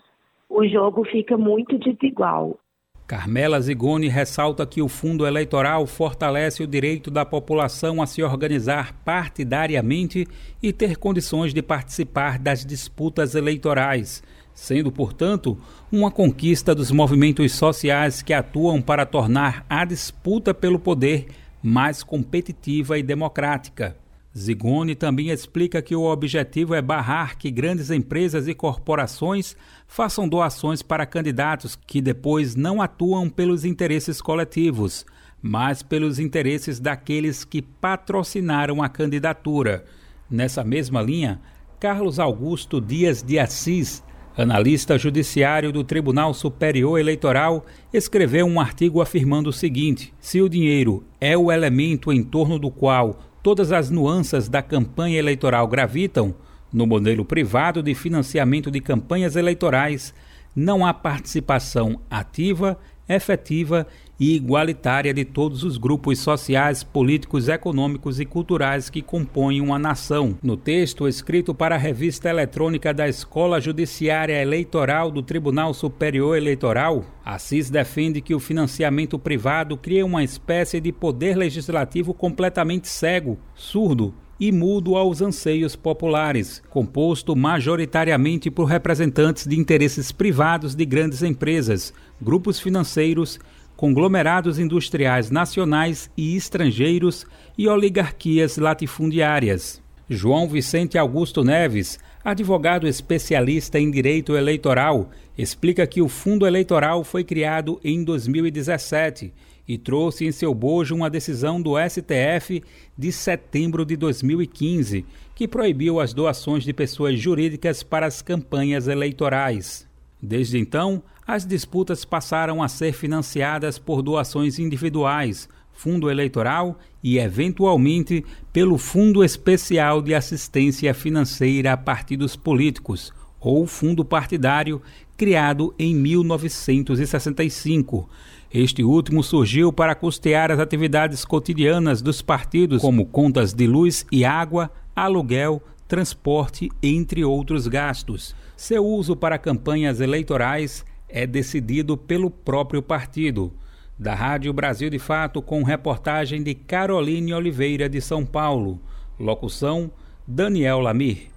O jogo fica muito desigual. Carmela Zigoni ressalta que o fundo eleitoral fortalece o direito da população a se organizar partidariamente e ter condições de participar das disputas eleitorais, sendo, portanto, uma conquista dos movimentos sociais que atuam para tornar a disputa pelo poder mais competitiva e democrática. Zigoni também explica que o objetivo é barrar que grandes empresas e corporações façam doações para candidatos que depois não atuam pelos interesses coletivos, mas pelos interesses daqueles que patrocinaram a candidatura. Nessa mesma linha, Carlos Augusto Dias de Assis, analista judiciário do Tribunal Superior Eleitoral, escreveu um artigo afirmando o seguinte: se o dinheiro é o elemento em torno do qual todas as nuances da campanha eleitoral gravitam, no modelo privado de financiamento de campanhas eleitorais, não há participação ativa, efetiva e igualitária de todos os grupos sociais, políticos, econômicos e culturais que compõem uma nação. No texto escrito para a revista eletrônica da Escola Judiciária Eleitoral do Tribunal Superior Eleitoral, Assis defende que o financiamento privado cria uma espécie de poder legislativo completamente cego, surdo e mudo aos anseios populares, composto majoritariamente por representantes de interesses privados de grandes empresas, grupos financeiros, conglomerados industriais nacionais e estrangeiros e oligarquias latifundiárias. João Vicente Augusto Neves, advogado especialista em direito eleitoral, explica que o fundo eleitoral foi criado em 2017 e trouxe em seu bojo uma decisão do STF de setembro de 2015, que proibiu as doações de pessoas jurídicas para as campanhas eleitorais. Desde então, as disputas passaram a ser financiadas por doações individuais, fundo eleitoral e, eventualmente, pelo Fundo Especial de Assistência Financeira a Partidos Políticos, ou fundo partidário, criado em 1965. Este último surgiu para custear as atividades cotidianas dos partidos, como contas de luz e água, aluguel, transporte, entre outros gastos. Seu uso para campanhas eleitorais é decidido pelo próprio partido da Rádio Brasil de Fato, com reportagem de Caroline Oliveira de São Paulo. Locução: Daniel Lamir.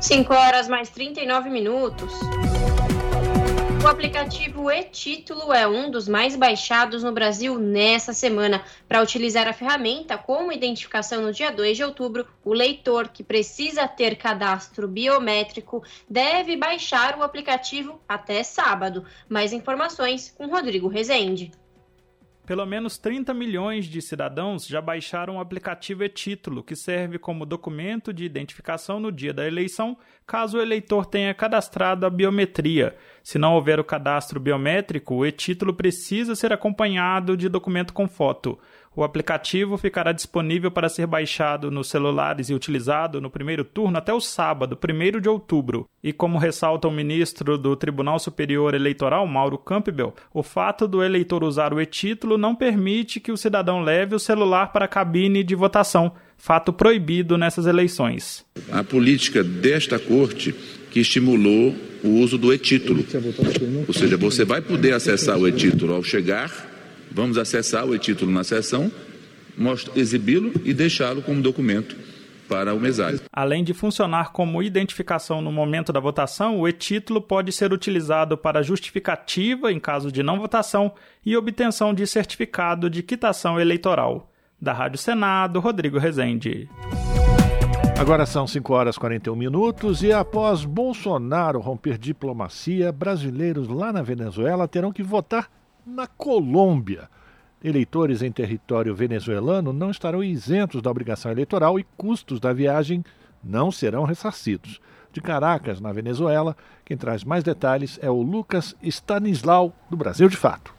5 horas mais 39 minutos. O aplicativo e-Título é um dos mais baixados no Brasil nessa semana. Para utilizar a ferramenta como identificação no dia 2 de outubro, o leitor que precisa ter cadastro biométrico deve baixar o aplicativo até sábado. Mais informações com Rodrigo Rezende. Pelo menos 30 milhões de cidadãos já baixaram o aplicativo e-Título, que serve como documento de identificação no dia da eleição, caso o eleitor tenha cadastrado a biometria. Se não houver o cadastro biométrico, o e-título precisa ser acompanhado de documento com foto. O aplicativo ficará disponível para ser baixado nos celulares e utilizado no primeiro turno até o sábado, 1 de outubro. E como ressalta o ministro do Tribunal Superior Eleitoral, Mauro Campbell, o fato do eleitor usar o e-título não permite que o cidadão leve o celular para a cabine de votação, fato proibido nessas eleições. A política desta corte que estimulou o uso do e-título. Ou seja, você vai poder acessar o e-título ao chegar Vamos acessar o e-título na sessão, exibi-lo e deixá-lo como documento para o mesário. Além de funcionar como identificação no momento da votação, o e-título pode ser utilizado para justificativa em caso de não votação e obtenção de certificado de quitação eleitoral. Da Rádio Senado, Rodrigo Rezende. Agora são 5 horas e 41 minutos e após Bolsonaro romper diplomacia, brasileiros lá na Venezuela terão que votar na Colômbia. Eleitores em território venezuelano não estarão isentos da obrigação eleitoral e custos da viagem não serão ressarcidos. De Caracas, na Venezuela, quem traz mais detalhes é o Lucas Stanislau, do Brasil de Fato.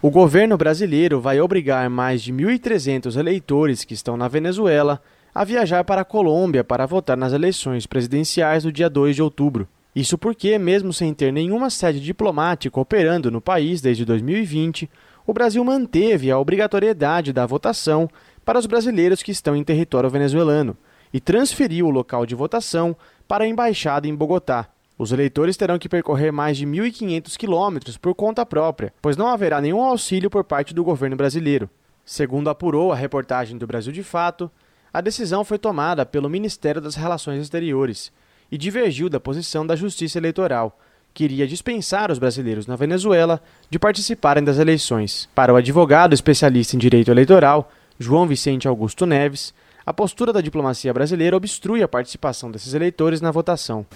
O governo brasileiro vai obrigar mais de 1.300 eleitores que estão na Venezuela a viajar para a Colômbia para votar nas eleições presidenciais do dia 2 de outubro. Isso porque, mesmo sem ter nenhuma sede diplomática operando no país desde 2020, o Brasil manteve a obrigatoriedade da votação para os brasileiros que estão em território venezuelano e transferiu o local de votação para a embaixada em Bogotá. Os eleitores terão que percorrer mais de 1.500 quilômetros por conta própria, pois não haverá nenhum auxílio por parte do governo brasileiro. Segundo apurou a reportagem do Brasil de Fato, a decisão foi tomada pelo Ministério das Relações Exteriores e divergiu da posição da Justiça Eleitoral, que iria dispensar os brasileiros na Venezuela de participarem das eleições. Para o advogado especialista em direito eleitoral, João Vicente Augusto Neves, a postura da diplomacia brasileira obstrui a participação desses eleitores na votação.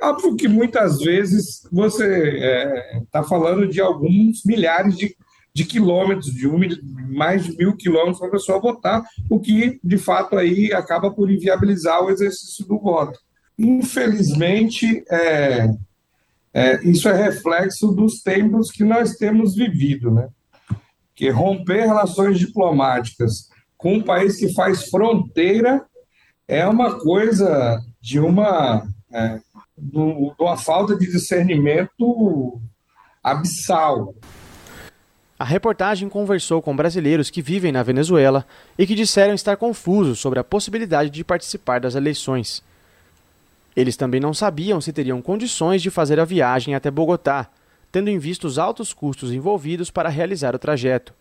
Óbvio que muitas vezes você está é, falando de alguns milhares de, de quilômetros, de um, mais de mil quilômetros para a pessoa votar, o que de fato aí acaba por inviabilizar o exercício do voto. Infelizmente, é, é, isso é reflexo dos tempos que nós temos vivido, né? Que romper relações diplomáticas com um país que faz fronteira é uma coisa de uma, é, de uma falta de discernimento abissal. A reportagem conversou com brasileiros que vivem na Venezuela e que disseram estar confusos sobre a possibilidade de participar das eleições. Eles também não sabiam se teriam condições de fazer a viagem até Bogotá, tendo em vista os altos custos envolvidos para realizar o trajeto.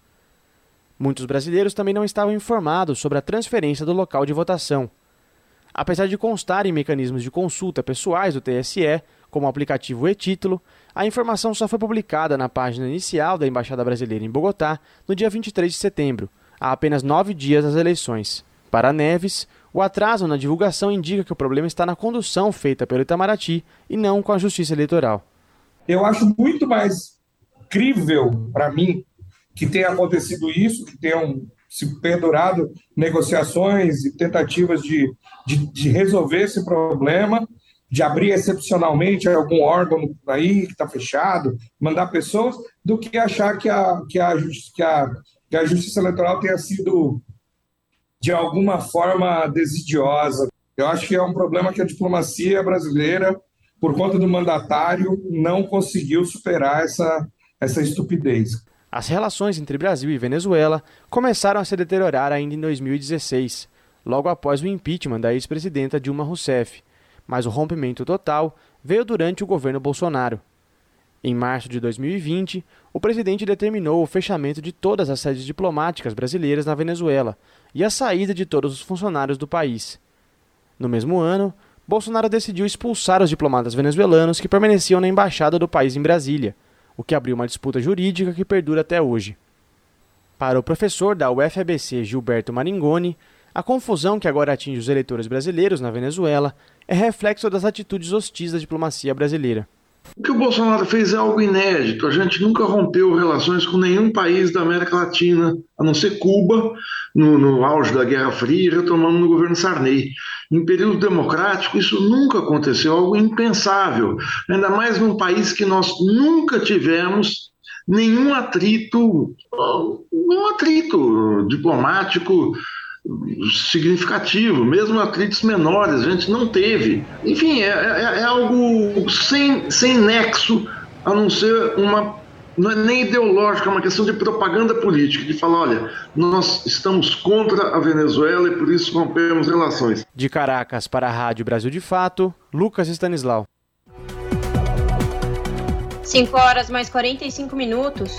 Muitos brasileiros também não estavam informados sobre a transferência do local de votação. Apesar de constar em mecanismos de consulta pessoais do TSE, como o aplicativo e-Título, a informação só foi publicada na página inicial da Embaixada Brasileira em Bogotá no dia 23 de setembro, há apenas nove dias das eleições. Para Neves, o atraso na divulgação indica que o problema está na condução feita pelo Itamaraty e não com a Justiça Eleitoral. Eu acho muito mais crível para mim que tenha acontecido isso, que tenham se perdurado negociações e tentativas de, de, de resolver esse problema, de abrir excepcionalmente algum órgão aí que está fechado, mandar pessoas, do que achar que a, que a, que a, que a justiça eleitoral tenha sido, de alguma forma, desidiosa. Eu acho que é um problema que a diplomacia brasileira, por conta do mandatário, não conseguiu superar essa, essa estupidez. As relações entre Brasil e Venezuela começaram a se deteriorar ainda em 2016, logo após o impeachment da ex-presidenta Dilma Rousseff, mas o rompimento total veio durante o governo Bolsonaro. Em março de 2020, o presidente determinou o fechamento de todas as sedes diplomáticas brasileiras na Venezuela e a saída de todos os funcionários do país. No mesmo ano, Bolsonaro decidiu expulsar os diplomatas venezuelanos que permaneciam na embaixada do país em Brasília, o que abriu uma disputa jurídica que perdura até hoje. Para o professor da UFABC Gilberto Maringoni, a confusão que agora atinge os eleitores brasileiros na Venezuela é reflexo das atitudes hostis da diplomacia brasileira. O que o Bolsonaro fez é algo inédito. A gente nunca rompeu relações com nenhum país da América Latina, a não ser Cuba, no, no auge da Guerra Fria, retomando no governo Sarney. Em período democrático, isso nunca aconteceu, algo impensável. Ainda mais num país que nós nunca tivemos nenhum atrito, um atrito diplomático significativo, mesmo atritos menores, a gente não teve. Enfim, é, é, é, algo sem, sem nexo, a não ser uma. Não é nem ideológica, é uma questão de propaganda política, de falar: olha, nós estamos contra a Venezuela e por isso rompemos relações. De Caracas para a Rádio Brasil de Fato, Lucas Stanislau. 5 horas mais 45 minutos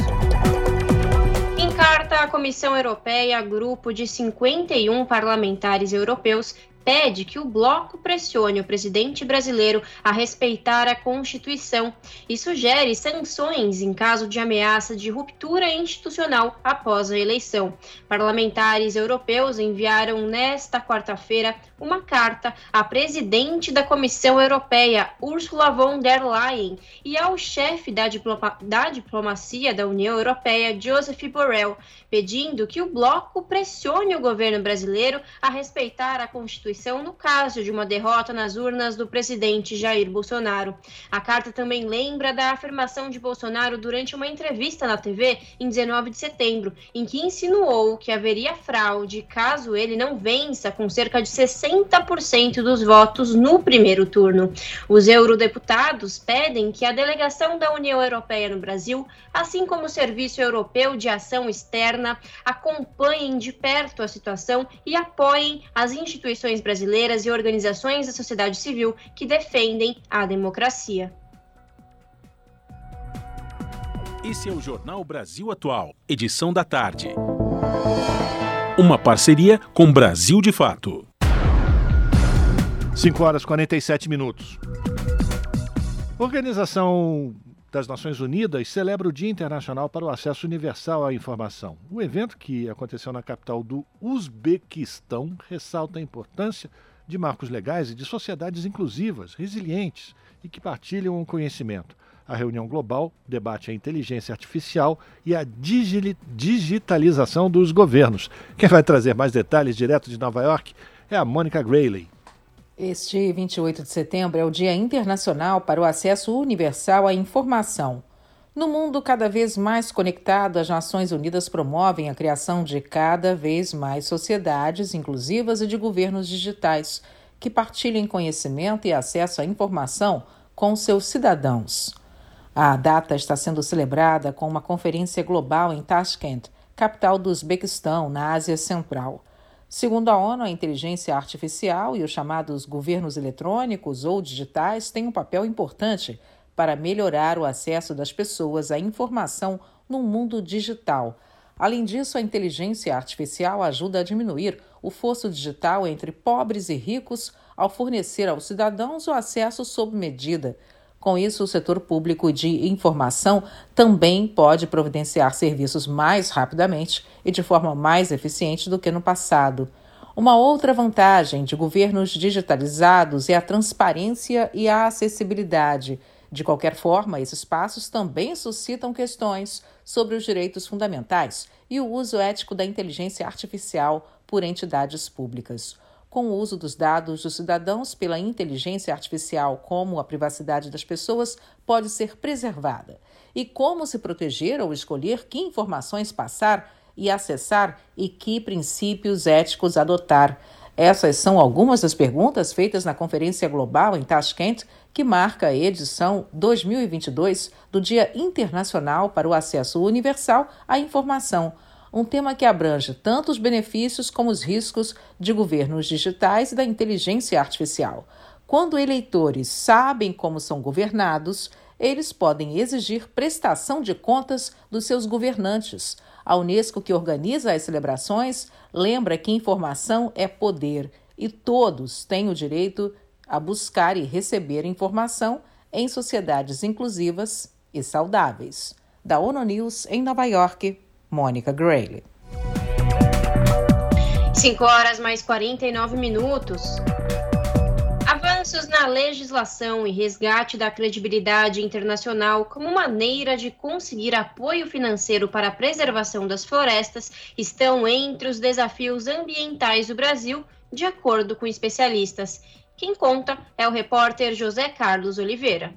carta à Comissão Europeia, grupo de 51 parlamentares europeus pede que o bloco pressione o presidente brasileiro a respeitar a Constituição e sugere sanções em caso de ameaça de ruptura institucional após a eleição. Parlamentares europeus enviaram nesta quarta-feira uma carta à presidente da Comissão Europeia, Ursula von der Leyen, e ao chefe da, diploma da diplomacia da União Europeia, Joseph Borrell, pedindo que o bloco pressione o governo brasileiro a respeitar a Constituição no caso de uma derrota nas urnas do presidente Jair Bolsonaro. A carta também lembra da afirmação de Bolsonaro durante uma entrevista na TV em 19 de setembro, em que insinuou que haveria fraude caso ele não vença com cerca de 60% dos votos no primeiro turno. Os eurodeputados pedem que a delegação da União Europeia no Brasil, assim como o Serviço Europeu de Ação Externa, acompanhem de perto a situação e apoiem as instituições brasileiras e organizações da sociedade civil que defendem a democracia. Esse é o Jornal Brasil Atual, edição da tarde. Uma parceria com Brasil de Fato. 5 horas e 47 minutos. Organização das Nações Unidas celebra o Dia Internacional para o Acesso Universal à Informação. O evento, que aconteceu na capital do Uzbequistão, ressalta a importância de marcos legais e de sociedades inclusivas, resilientes e que partilham o conhecimento. A reunião global debate a inteligência artificial e a digitalização dos governos. Quem vai trazer mais detalhes direto de Nova York é a Mônica Grayley. Este 28 de setembro é o Dia Internacional para o Acesso Universal à Informação. No mundo cada vez mais conectado, as Nações Unidas promovem a criação de cada vez mais sociedades inclusivas e de governos digitais que partilhem conhecimento e acesso à informação com seus cidadãos. A data está sendo celebrada com uma conferência global em Tashkent, capital do Uzbequistão, na Ásia Central. Segundo a ONU, a inteligência artificial e os chamados governos eletrônicos ou digitais têm um papel importante para melhorar o acesso das pessoas à informação no mundo digital. Além disso, a inteligência artificial ajuda a diminuir o fosso digital entre pobres e ricos ao fornecer aos cidadãos o acesso sob medida com isso, o setor público de informação também pode providenciar serviços mais rapidamente e de forma mais eficiente do que no passado. Uma outra vantagem de governos digitalizados é a transparência e a acessibilidade. De qualquer forma, esses passos também suscitam questões sobre os direitos fundamentais e o uso ético da inteligência artificial por entidades públicas. Com o uso dos dados dos cidadãos pela inteligência artificial, como a privacidade das pessoas pode ser preservada e como se proteger ou escolher que informações passar e acessar e que princípios éticos adotar. Essas são algumas das perguntas feitas na Conferência Global em Tashkent, que marca a edição 2022 do Dia Internacional para o Acesso Universal à Informação, um tema que abrange tanto os benefícios como os riscos de governos digitais e da inteligência artificial. Quando eleitores sabem como são governados, eles podem exigir prestação de contas dos seus governantes. A Unesco, que organiza as celebrações, lembra que informação é poder e todos têm o direito a buscar e receber informação em sociedades inclusivas e saudáveis. Da ONU News em Nova York, Mônica Grayle. 5 horas mais 49 minutos. Avanços na legislação e resgate da credibilidade internacional como maneira de conseguir apoio financeiro para a preservação das florestas estão entre os desafios ambientais do Brasil, de acordo com especialistas. Quem conta é o repórter José Carlos Oliveira.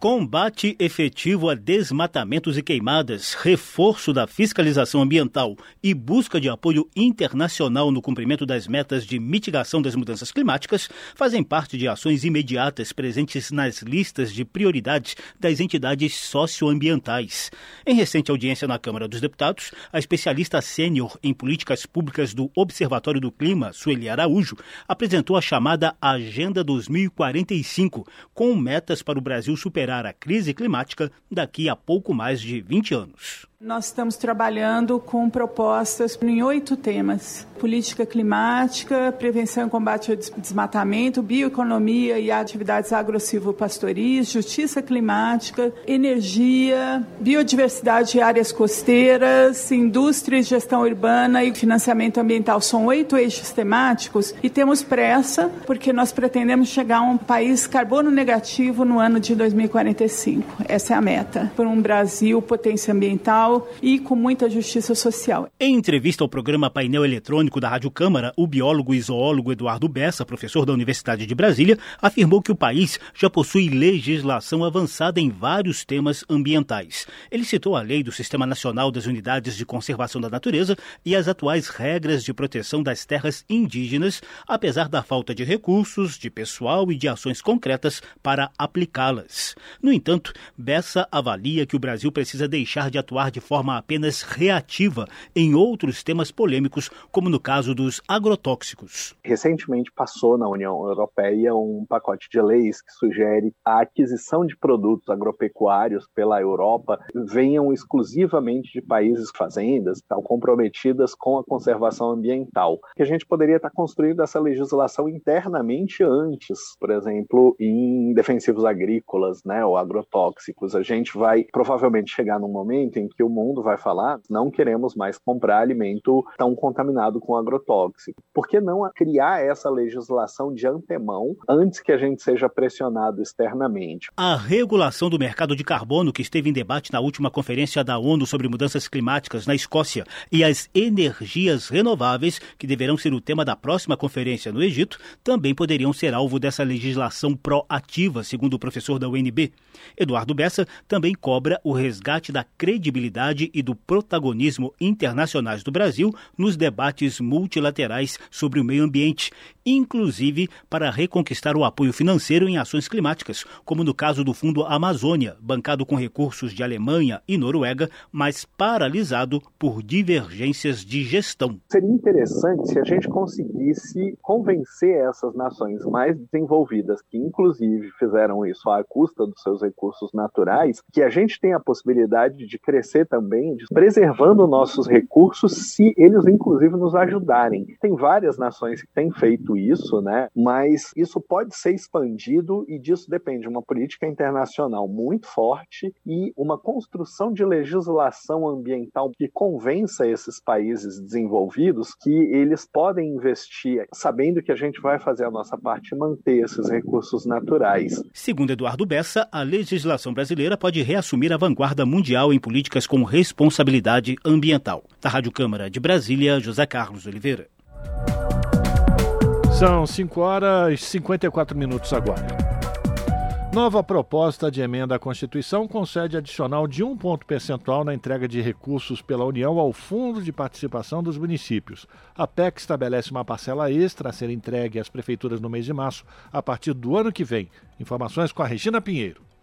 Combate efetivo a desmatamentos e queimadas, reforço da fiscalização ambiental e busca de apoio internacional no cumprimento das metas de mitigação das mudanças climáticas fazem parte de ações imediatas presentes nas listas de prioridades das entidades socioambientais. Em recente audiência na Câmara dos Deputados, a especialista sênior em políticas públicas do Observatório do Clima, Sueli Araújo, apresentou a chamada Agenda 2045, com metas para o Brasil superar superar a crise climática daqui a pouco mais de 20 anos. Nós estamos trabalhando com propostas em oito temas: política climática, prevenção e combate ao desmatamento, bioeconomia e atividades agro-silvopastoris, justiça climática, energia, biodiversidade e áreas costeiras, indústria e gestão urbana e financiamento ambiental. São oito eixos temáticos e temos pressa porque nós pretendemos chegar a um país carbono negativo no ano de 2045. Essa é a meta. Por um Brasil potência ambiental e com muita justiça social. Em entrevista ao programa Painel Eletrônico da Rádio Câmara, o biólogo e zoólogo Eduardo Bessa, professor da Universidade de Brasília, afirmou que o país já possui legislação avançada em vários temas ambientais. Ele citou a Lei do Sistema Nacional das Unidades de Conservação da Natureza e as atuais regras de proteção das terras indígenas, apesar da falta de recursos, de pessoal e de ações concretas para aplicá-las. No entanto, Bessa avalia que o Brasil precisa deixar de atuar de forma apenas reativa em outros temas polêmicos, como no caso dos agrotóxicos. Recentemente passou na União Europeia um pacote de leis que sugere a aquisição de produtos agropecuários pela Europa venham exclusivamente de países fazendas estão comprometidas com a conservação ambiental. Que a gente poderia estar construindo essa legislação internamente antes, por exemplo, em defensivos agrícolas, né, ou agrotóxicos. A gente vai provavelmente chegar num momento em que o mundo vai falar, não queremos mais comprar alimento tão contaminado com agrotóxico. Por que não criar essa legislação de antemão antes que a gente seja pressionado externamente? A regulação do mercado de carbono que esteve em debate na última conferência da ONU sobre mudanças climáticas na Escócia e as energias renováveis, que deverão ser o tema da próxima conferência no Egito, também poderiam ser alvo dessa legislação proativa, segundo o professor da UNB. Eduardo Bessa também cobra o resgate da credibilidade e do protagonismo internacionais do Brasil nos debates multilaterais sobre o meio ambiente, inclusive para reconquistar o apoio financeiro em ações climáticas, como no caso do Fundo Amazônia, bancado com recursos de Alemanha e Noruega, mas paralisado por divergências de gestão. Seria interessante se a gente conseguisse convencer essas nações mais desenvolvidas, que inclusive fizeram isso à custa dos seus recursos naturais, que a gente tem a possibilidade de crescer também, preservando nossos recursos, se eles inclusive nos ajudarem. Tem várias nações que têm feito isso, né? Mas isso pode ser expandido e disso depende uma política internacional muito forte e uma construção de legislação ambiental que convença esses países desenvolvidos que eles podem investir, sabendo que a gente vai fazer a nossa parte e manter esses recursos naturais. Segundo Eduardo Bessa, a legislação brasileira pode reassumir a vanguarda mundial em políticas com responsabilidade ambiental. Da Rádio Câmara de Brasília, José Carlos Oliveira. São 5 horas e 54 minutos agora. Nova proposta de emenda à Constituição concede adicional de um ponto percentual na entrega de recursos pela União ao Fundo de Participação dos Municípios. A PEC estabelece uma parcela extra a ser entregue às prefeituras no mês de março, a partir do ano que vem. Informações com a Regina Pinheiro.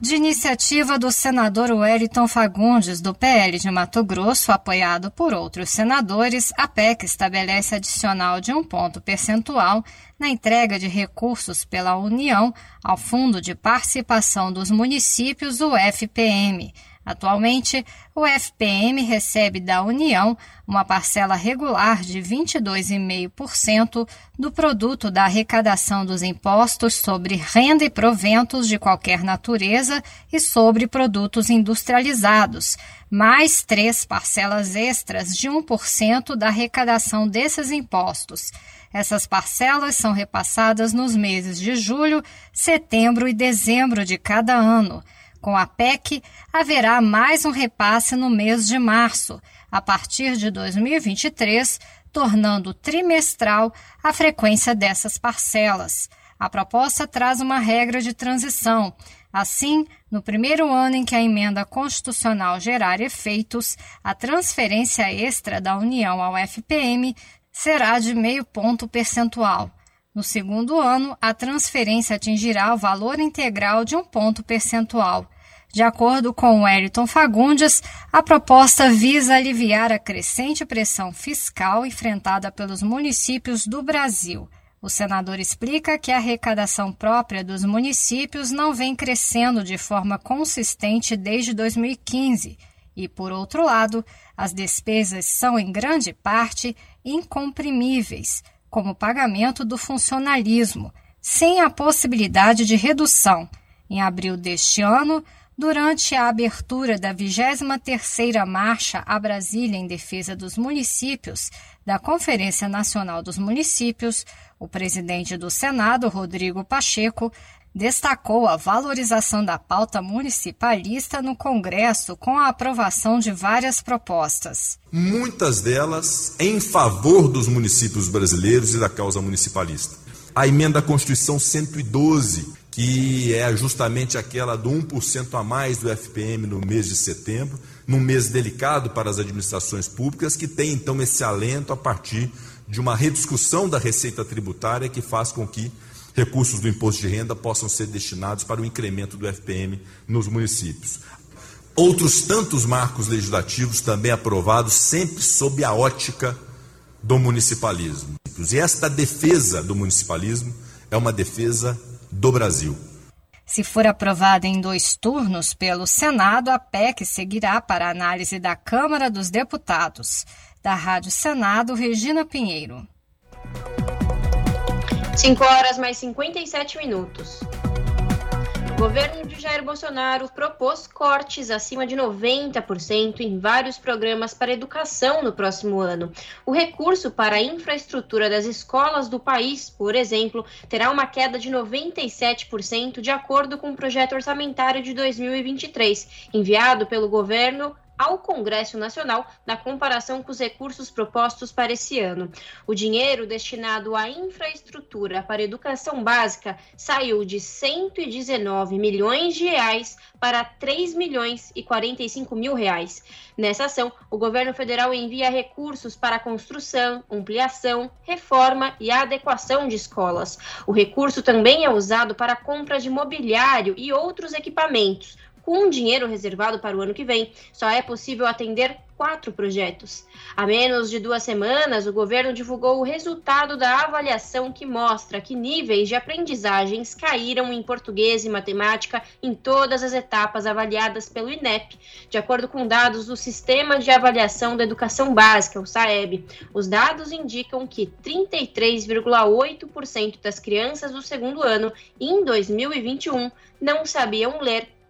De iniciativa do senador Wellington Fagundes, do PL de Mato Grosso, apoiado por outros senadores, a PEC estabelece adicional de um ponto percentual na entrega de recursos pela União ao Fundo de Participação dos Municípios, o FPM. Atualmente, o FPM recebe da União uma parcela regular de 22,5% do produto da arrecadação dos impostos sobre renda e proventos de qualquer natureza e sobre produtos industrializados, mais três parcelas extras de 1% da arrecadação desses impostos. Essas parcelas são repassadas nos meses de julho, setembro e dezembro de cada ano. Com a PEC, haverá mais um repasse no mês de março, a partir de 2023, tornando trimestral a frequência dessas parcelas. A proposta traz uma regra de transição. Assim, no primeiro ano em que a emenda constitucional gerar efeitos, a transferência extra da União ao FPM será de meio ponto percentual. No segundo ano, a transferência atingirá o valor integral de um ponto percentual. De acordo com Wellington Fagundes, a proposta visa aliviar a crescente pressão fiscal enfrentada pelos municípios do Brasil. O senador explica que a arrecadação própria dos municípios não vem crescendo de forma consistente desde 2015 e, por outro lado, as despesas são, em grande parte, incomprimíveis, como o pagamento do funcionalismo, sem a possibilidade de redução. Em abril deste ano, Durante a abertura da 23ª Marcha a Brasília em defesa dos municípios da Conferência Nacional dos Municípios, o presidente do Senado, Rodrigo Pacheco, destacou a valorização da pauta municipalista no Congresso com a aprovação de várias propostas. Muitas delas em favor dos municípios brasileiros e da causa municipalista. A emenda à Constituição 112, que é justamente aquela do 1% a mais do FPM no mês de setembro, num mês delicado para as administrações públicas, que tem então esse alento a partir de uma rediscussão da receita tributária que faz com que recursos do imposto de renda possam ser destinados para o incremento do FPM nos municípios. Outros tantos marcos legislativos também aprovados, sempre sob a ótica do municipalismo. E esta defesa do municipalismo é uma defesa do Brasil. Se for aprovada em dois turnos pelo Senado, a PEC seguirá para análise da Câmara dos Deputados. Da Rádio Senado, Regina Pinheiro. 5 horas mais 57 minutos. Governo de Jair Bolsonaro propôs cortes acima de 90% em vários programas para educação no próximo ano. O recurso para a infraestrutura das escolas do país, por exemplo, terá uma queda de 97% de acordo com o projeto orçamentário de 2023, enviado pelo governo ao Congresso Nacional na comparação com os recursos propostos para esse ano. O dinheiro destinado à infraestrutura para educação básica saiu de 119 milhões de reais para 3 milhões e 45 mil reais. Nessa ação, o governo federal envia recursos para a construção, ampliação, reforma e adequação de escolas. O recurso também é usado para a compra de mobiliário e outros equipamentos, com dinheiro reservado para o ano que vem, só é possível atender quatro projetos. Há menos de duas semanas, o governo divulgou o resultado da avaliação que mostra que níveis de aprendizagens caíram em português e matemática em todas as etapas avaliadas pelo INEP, de acordo com dados do Sistema de Avaliação da Educação Básica, o SAEB. Os dados indicam que 33,8% das crianças do segundo ano em 2021 não sabiam ler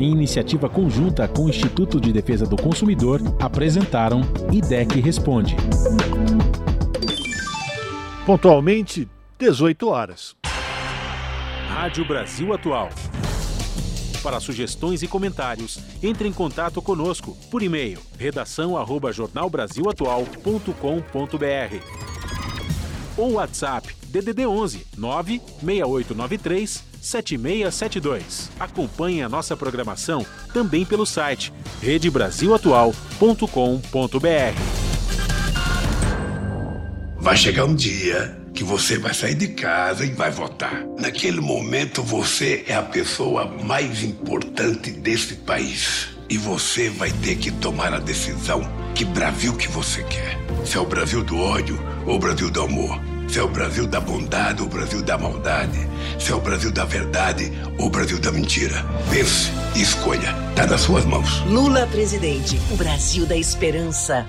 Em iniciativa conjunta com o Instituto de Defesa do Consumidor, apresentaram IDEC Responde. Pontualmente, 18 horas. Rádio Brasil Atual. Para sugestões e comentários, entre em contato conosco por e-mail redação@jornalbrasilatual.com.br ou WhatsApp DDD 11 96893 7672. Acompanhe a nossa programação também pelo site redebrasilatual.com.br. Vai chegar um dia que você vai sair de casa e vai votar. Naquele momento você é a pessoa mais importante desse país. E você vai ter que tomar a decisão que Brasil que você quer. Se é o Brasil do ódio ou o Brasil do amor. Se é o Brasil da bondade ou o Brasil da maldade. Se é o Brasil da verdade ou o Brasil da mentira. Pense e escolha. Está nas suas mãos. Lula presidente. O Brasil da esperança.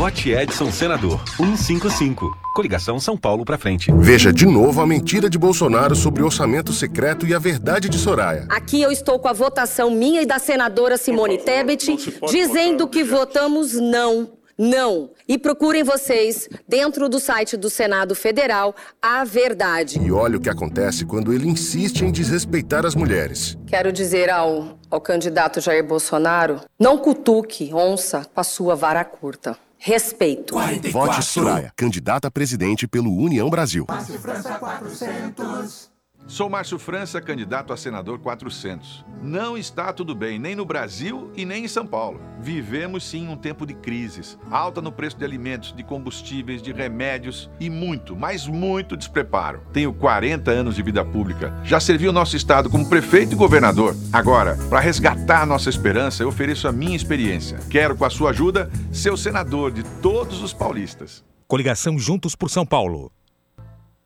Vote Edson Senador 155. Coligação São Paulo pra frente. Veja de novo a mentira de Bolsonaro sobre o orçamento secreto e a verdade de Soraya. Aqui eu estou com a votação minha e da senadora Simone Tebet dizendo que votamos não. Não. E procurem vocês, dentro do site do Senado Federal, a verdade. E olha o que acontece quando ele insiste em desrespeitar as mulheres. Quero dizer ao, ao candidato Jair Bolsonaro: não cutuque onça com a sua vara curta. Respeito. 44. Vote Soraya, candidata a presidente pelo União Brasil. França 400. Sou Márcio França, candidato a senador 400. Não está tudo bem, nem no Brasil e nem em São Paulo. Vivemos sim um tempo de crises, alta no preço de alimentos, de combustíveis, de remédios e muito, mas muito despreparo. Tenho 40 anos de vida pública, já servi o nosso estado como prefeito e governador. Agora, para resgatar nossa esperança, eu ofereço a minha experiência. Quero, com a sua ajuda, ser o senador de todos os paulistas. Coligação Juntos por São Paulo.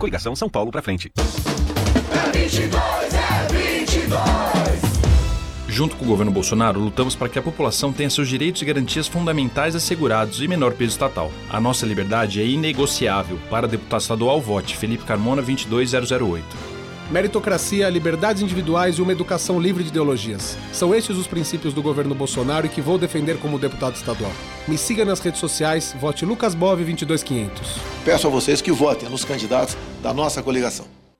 Coligação São Paulo pra frente. É 22, é 22. Junto com o governo Bolsonaro, lutamos para que a população tenha seus direitos e garantias fundamentais assegurados e menor peso estatal. A nossa liberdade é inegociável. Para deputado estadual, vote Felipe Carmona 22008. Meritocracia, liberdades individuais e uma educação livre de ideologias. São estes os princípios do governo Bolsonaro e que vou defender como deputado estadual. Me siga nas redes sociais, vote Lucas Bove 22500. Peço a vocês que votem nos candidatos da nossa coligação.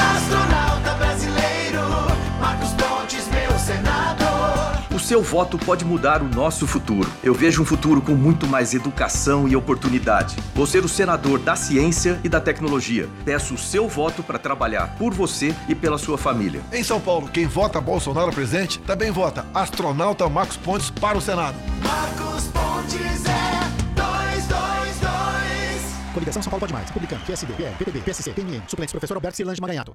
Astronauta brasileiro, Marcos Pontes, meu senador. O seu voto pode mudar o nosso futuro. Eu vejo um futuro com muito mais educação e oportunidade. Vou ser o senador da ciência e da tecnologia. Peço o seu voto para trabalhar por você e pela sua família. Em São Paulo, quem vota Bolsonaro presidente também vota astronauta Marcos Pontes para o Senado. Marcos Pontes é 222. Coligação São Paulo Pode Mais. Republicano, PSB, PL, PPB, PSC, PMN. Suplente professor Alberto Cilange Maganhato.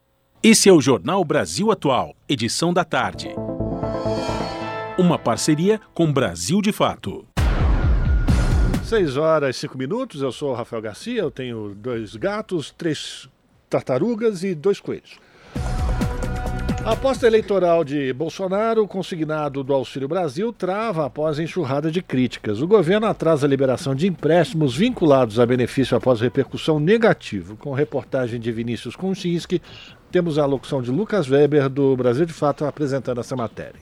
Esse é o Jornal Brasil Atual, edição da tarde. Uma parceria com Brasil de Fato. 6 horas e 5 minutos, eu sou o Rafael Garcia, eu tenho dois gatos, três tartarugas e dois coelhos. A aposta eleitoral de Bolsonaro, consignado do Auxílio Brasil, trava após enxurrada de críticas. O governo atrasa a liberação de empréstimos vinculados a benefício após repercussão negativa. Com reportagem de Vinícius Kunchinski, temos a locução de Lucas Weber, do Brasil de Fato, apresentando essa matéria.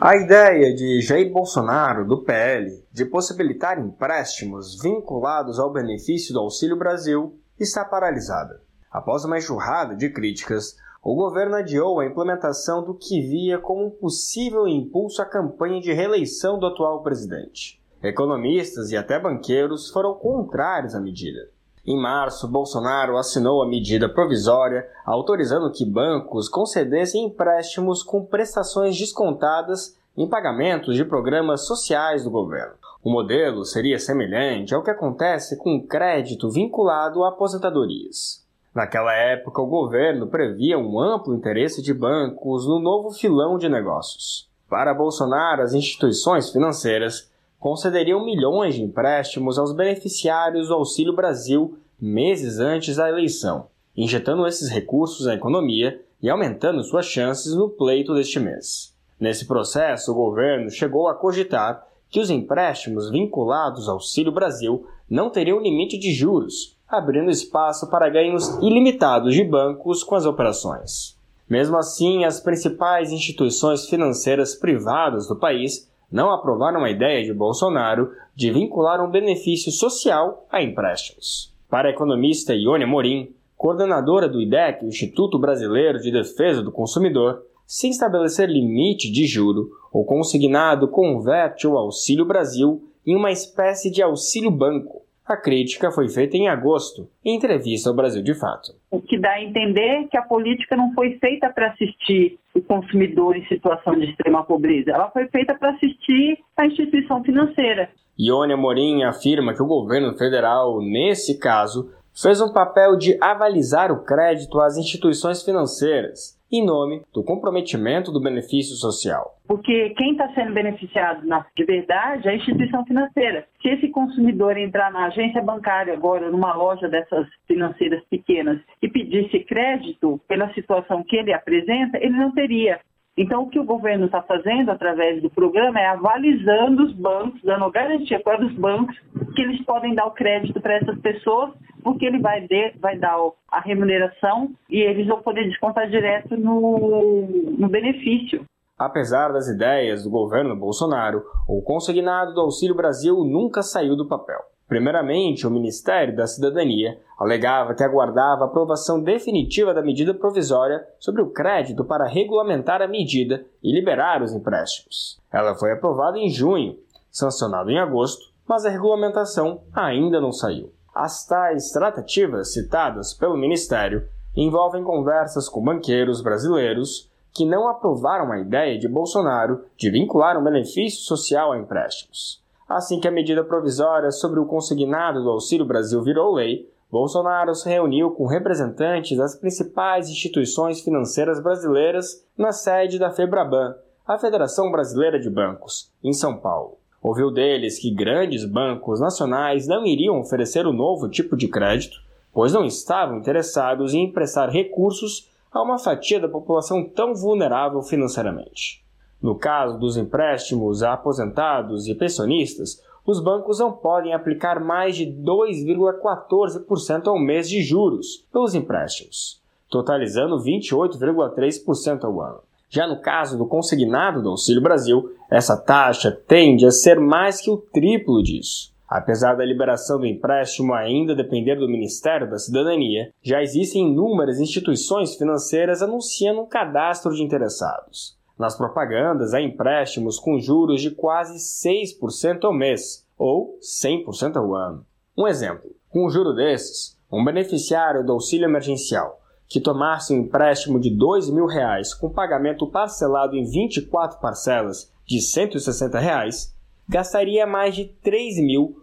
A ideia de Jair Bolsonaro, do PL, de possibilitar empréstimos vinculados ao benefício do Auxílio Brasil está paralisada. Após uma enxurrada de críticas, o governo adiou a implementação do que via como um possível impulso à campanha de reeleição do atual presidente. Economistas e até banqueiros foram contrários à medida. Em março, Bolsonaro assinou a medida provisória autorizando que bancos concedessem empréstimos com prestações descontadas em pagamentos de programas sociais do governo. O modelo seria semelhante ao que acontece com crédito vinculado a aposentadorias. Naquela época, o governo previa um amplo interesse de bancos no novo filão de negócios. Para Bolsonaro, as instituições financeiras concederiam milhões de empréstimos aos beneficiários do Auxílio Brasil meses antes da eleição, injetando esses recursos na economia e aumentando suas chances no pleito deste mês. Nesse processo, o governo chegou a cogitar que os empréstimos vinculados ao Auxílio Brasil não teriam limite de juros, abrindo espaço para ganhos ilimitados de bancos com as operações. Mesmo assim, as principais instituições financeiras privadas do país não aprovaram a ideia de Bolsonaro de vincular um benefício social a empréstimos. Para a economista Ione Morim, coordenadora do IDEC, Instituto Brasileiro de Defesa do Consumidor, sem estabelecer limite de juro, o consignado converte o Auxílio Brasil em uma espécie de auxílio banco. A crítica foi feita em agosto, em entrevista ao Brasil de Fato. O que dá a entender que a política não foi feita para assistir o consumidor em situação de extrema pobreza, ela foi feita para assistir a instituição financeira. Ione Amorim afirma que o governo federal, nesse caso, fez um papel de avalizar o crédito às instituições financeiras, em nome do comprometimento do benefício social. Porque quem está sendo beneficiado na, de verdade é a instituição financeira. Se esse consumidor entrar na agência bancária agora, numa loja dessas financeiras pequenas, e pedisse crédito pela situação que ele apresenta, ele não teria. Então, o que o governo está fazendo através do programa é avalizando os bancos, dando garantia para os bancos que eles podem dar o crédito para essas pessoas, porque ele vai, de, vai dar a remuneração e eles vão poder descontar direto no, no benefício. Apesar das ideias do governo Bolsonaro, o consignado do Auxílio Brasil nunca saiu do papel. Primeiramente, o Ministério da Cidadania alegava que aguardava a aprovação definitiva da medida provisória sobre o crédito para regulamentar a medida e liberar os empréstimos. Ela foi aprovada em junho, sancionada em agosto, mas a regulamentação ainda não saiu. As tais tratativas citadas pelo Ministério envolvem conversas com banqueiros brasileiros que não aprovaram a ideia de Bolsonaro de vincular um benefício social a empréstimos. Assim que a medida provisória sobre o consignado do Auxílio Brasil virou lei, Bolsonaro se reuniu com representantes das principais instituições financeiras brasileiras na sede da Febraban, a Federação Brasileira de Bancos, em São Paulo. Ouviu deles que grandes bancos nacionais não iriam oferecer o novo tipo de crédito, pois não estavam interessados em emprestar recursos a uma fatia da população tão vulnerável financeiramente. No caso dos empréstimos a aposentados e pensionistas, os bancos não podem aplicar mais de 2,14% ao mês de juros pelos empréstimos, totalizando 28,3% ao ano. Já no caso do consignado do Auxílio Brasil, essa taxa tende a ser mais que o triplo disso. Apesar da liberação do empréstimo ainda depender do Ministério da Cidadania, já existem inúmeras instituições financeiras anunciando um cadastro de interessados. Nas propagandas, há empréstimos com juros de quase 6% ao mês, ou 100% ao ano. Um exemplo: com um juro desses, um beneficiário do auxílio emergencial que tomasse um empréstimo de 2 mil reais com pagamento parcelado em 24 parcelas de 160 reais, gastaria mais de R$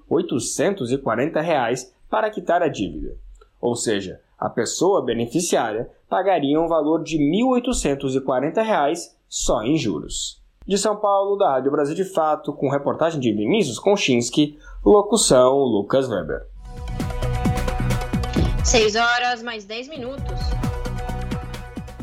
3.840 para quitar a dívida. Ou seja, a pessoa beneficiária pagaria um valor de R$ 1.840 só em juros. De São Paulo, da Rádio Brasil de Fato, com reportagem de Vinícius Konchinski, locução Lucas Weber. 6 horas mais 10 minutos.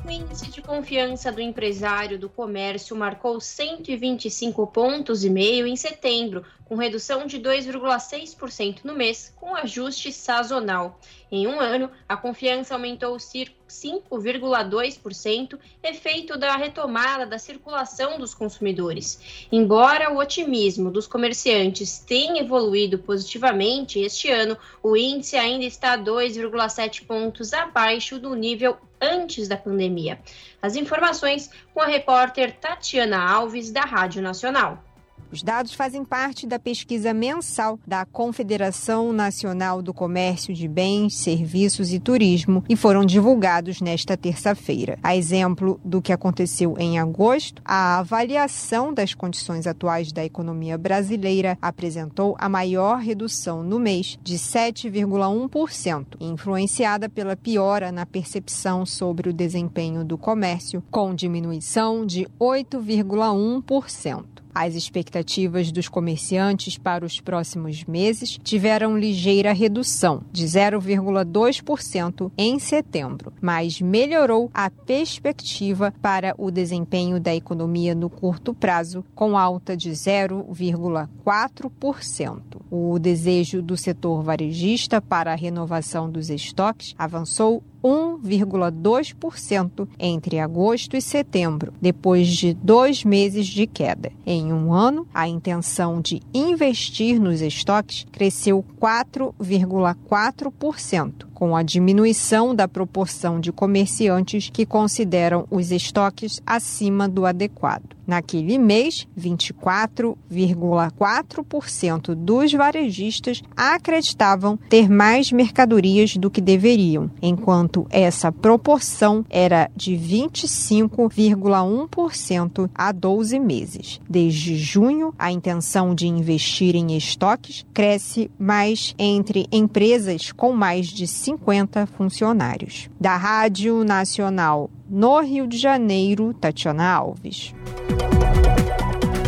O índice de confiança do empresário do comércio marcou 125 pontos e meio em setembro, com redução de 2,6% no mês, com ajuste sazonal. Em um ano, a confiança aumentou 5,2%, efeito da retomada da circulação dos consumidores. Embora o otimismo dos comerciantes tenha evoluído positivamente este ano, o índice ainda está 2,7 pontos abaixo do nível antes da pandemia. As informações com a repórter Tatiana Alves, da Rádio Nacional. Os dados fazem parte da pesquisa mensal da Confederação Nacional do Comércio de Bens, Serviços e Turismo e foram divulgados nesta terça-feira. A exemplo do que aconteceu em agosto, a avaliação das condições atuais da economia brasileira apresentou a maior redução no mês de 7,1%, influenciada pela piora na percepção sobre o desempenho do comércio, com diminuição de 8,1%. As expectativas dos comerciantes para os próximos meses tiveram ligeira redução, de 0,2% em setembro, mas melhorou a perspectiva para o desempenho da economia no curto prazo, com alta de 0,4%. O desejo do setor varejista para a renovação dos estoques avançou 1,2% entre agosto e setembro, depois de dois meses de queda. Em um ano, a intenção de investir nos estoques cresceu 4,4%, com a diminuição da proporção de comerciantes que consideram os estoques acima do adequado. Naquele mês, 24,4% dos varejistas acreditavam ter mais mercadorias do que deveriam, enquanto essa proporção era de 25,1% a 12 meses. Desde junho, a intenção de investir em estoques cresce mais entre empresas com mais de 50 funcionários. Da Rádio Nacional no Rio de Janeiro, Tatiana Alves.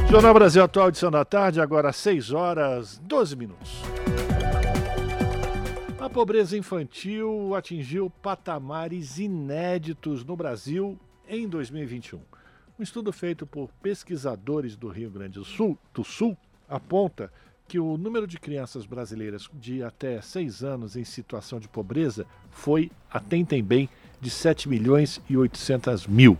Jornal Brasil Atual, edição da tarde, agora 6 horas 12 minutos. A pobreza infantil atingiu patamares inéditos no Brasil em 2021. Um estudo feito por pesquisadores do Rio Grande do Sul, do Sul aponta que o número de crianças brasileiras de até 6 anos em situação de pobreza foi, atentem bem, de 7 milhões e 800 mil.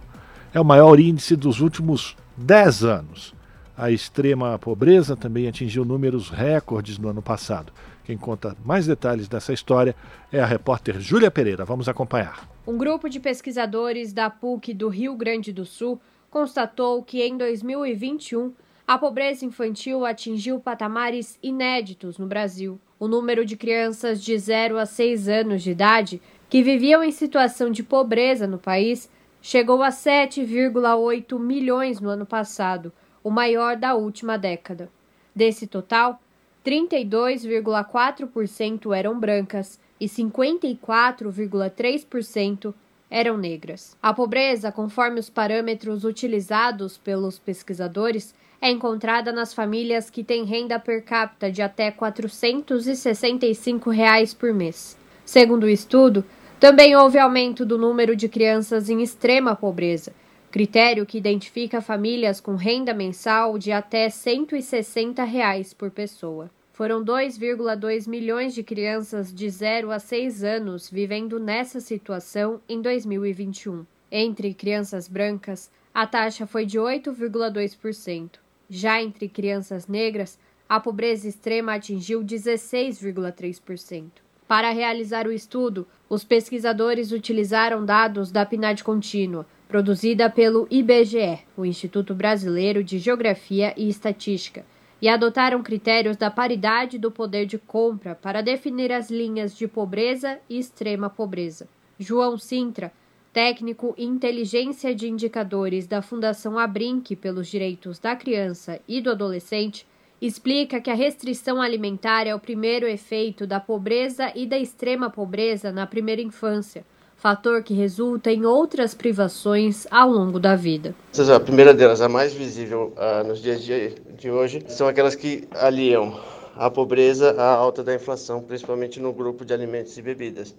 É o maior índice dos últimos 10 anos. A extrema pobreza também atingiu números recordes no ano passado. Quem conta mais detalhes dessa história é a repórter Júlia Pereira. Vamos acompanhar. Um grupo de pesquisadores da PUC do Rio Grande do Sul constatou que em 2021 a pobreza infantil atingiu patamares inéditos no Brasil. O número de crianças de 0 a 6 anos de idade que viviam em situação de pobreza no país chegou a 7,8 milhões no ano passado, o maior da última década. Desse total, 32,4% eram brancas e 54,3% eram negras. A pobreza, conforme os parâmetros utilizados pelos pesquisadores, é encontrada nas famílias que têm renda per capita de até 465 reais por mês. Segundo o estudo, também houve aumento do número de crianças em extrema pobreza, critério que identifica famílias com renda mensal de até 160 reais por pessoa. Foram 2,2 milhões de crianças de 0 a 6 anos vivendo nessa situação em 2021. Entre crianças brancas, a taxa foi de 8,2%. Já entre crianças negras, a pobreza extrema atingiu 16,3%. Para realizar o estudo, os pesquisadores utilizaram dados da PNAD contínua, produzida pelo IBGE, o Instituto Brasileiro de Geografia e Estatística, e adotaram critérios da paridade do poder de compra para definir as linhas de pobreza e extrema pobreza. João Sintra, técnico em inteligência de indicadores da Fundação Abrinq pelos Direitos da Criança e do Adolescente, explica que a restrição alimentar é o primeiro efeito da pobreza e da extrema pobreza na primeira infância, fator que resulta em outras privações ao longo da vida. A primeira delas, a mais visível uh, nos dias de hoje, são aquelas que aliam a pobreza à alta da inflação, principalmente no grupo de alimentos e bebidas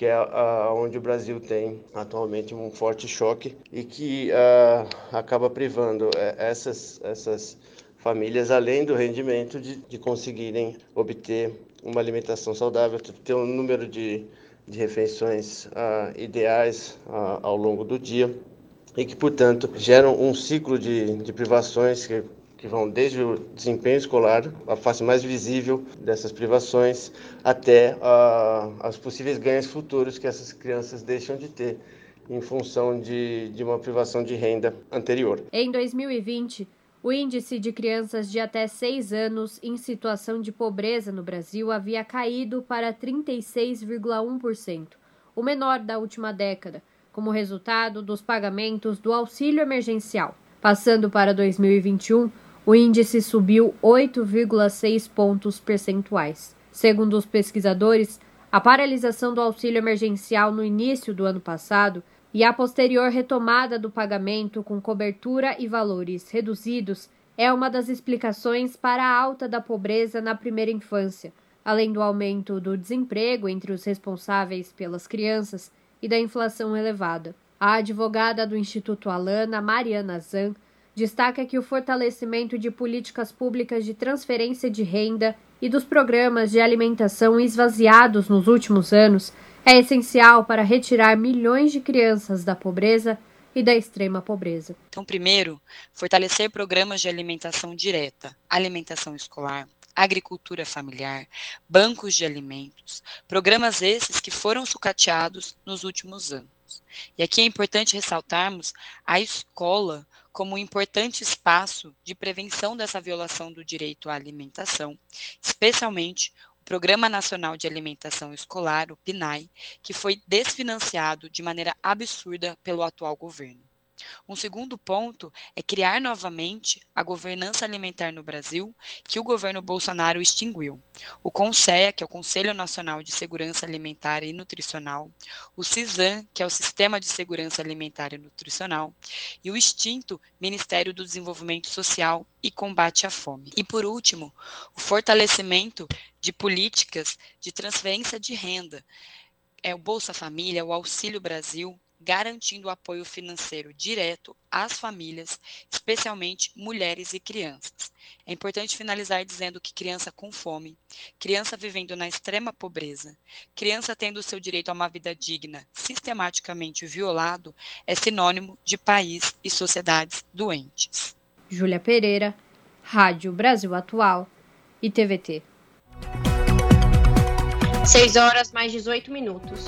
que é uh, onde o Brasil tem atualmente um forte choque e que uh, acaba privando uh, essas, essas famílias, além do rendimento, de, de conseguirem obter uma alimentação saudável, ter um número de, de refeições uh, ideais ao longo do dia e que, portanto, geram um ciclo de, de privações que, que vão desde o desempenho escolar, a face mais visível dessas privações, até uh, os possíveis ganhos futuros que essas crianças deixam de ter em função de, de uma privação de renda anterior. Em 2020, o índice de crianças de até 6 anos em situação de pobreza no Brasil havia caído para 36,1%, o menor da última década, como resultado dos pagamentos do auxílio emergencial. Passando para 2021, o índice subiu 8,6 pontos percentuais. Segundo os pesquisadores, a paralisação do auxílio emergencial no início do ano passado e a posterior retomada do pagamento com cobertura e valores reduzidos é uma das explicações para a alta da pobreza na primeira infância, além do aumento do desemprego entre os responsáveis pelas crianças e da inflação elevada. A advogada do Instituto Alana, Mariana Zan, destaca que o fortalecimento de políticas públicas de transferência de renda e dos programas de alimentação esvaziados nos últimos anos é essencial para retirar milhões de crianças da pobreza e da extrema pobreza. Então, primeiro, fortalecer programas de alimentação direta, alimentação escolar, agricultura familiar, bancos de alimentos, programas esses que foram sucateados nos últimos anos. E aqui é importante ressaltarmos a escola como um importante espaço de prevenção dessa violação do direito à alimentação, especialmente Programa Nacional de Alimentação Escolar, o PNAE, que foi desfinanciado de maneira absurda pelo atual governo. Um segundo ponto é criar novamente a governança alimentar no Brasil, que o governo Bolsonaro extinguiu. O CONSEA, que é o Conselho Nacional de Segurança Alimentar e Nutricional, o CISAM, que é o Sistema de Segurança Alimentar e Nutricional, e o extinto Ministério do Desenvolvimento Social e Combate à Fome. E por último, o fortalecimento de políticas de transferência de renda. É o Bolsa Família, o Auxílio Brasil, garantindo apoio financeiro direto às famílias, especialmente mulheres e crianças. É importante finalizar dizendo que criança com fome, criança vivendo na extrema pobreza, criança tendo seu direito a uma vida digna sistematicamente violado, é sinônimo de país e sociedades doentes. Júlia Pereira, Rádio Brasil Atual e TVT. 6 horas mais 18 minutos.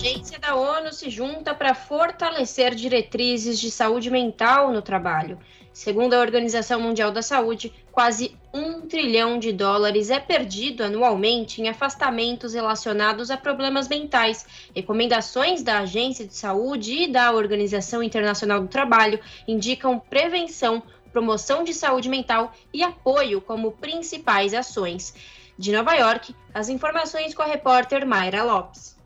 Agência da ONU se junta para fortalecer diretrizes de saúde mental no trabalho. Segundo a Organização Mundial da Saúde, quase um trilhão de dólares é perdido anualmente em afastamentos relacionados a problemas mentais. Recomendações da Agência de Saúde e da Organização Internacional do Trabalho indicam prevenção, promoção de saúde mental e apoio como principais ações. De Nova York, as informações com a repórter Mayra Lopes.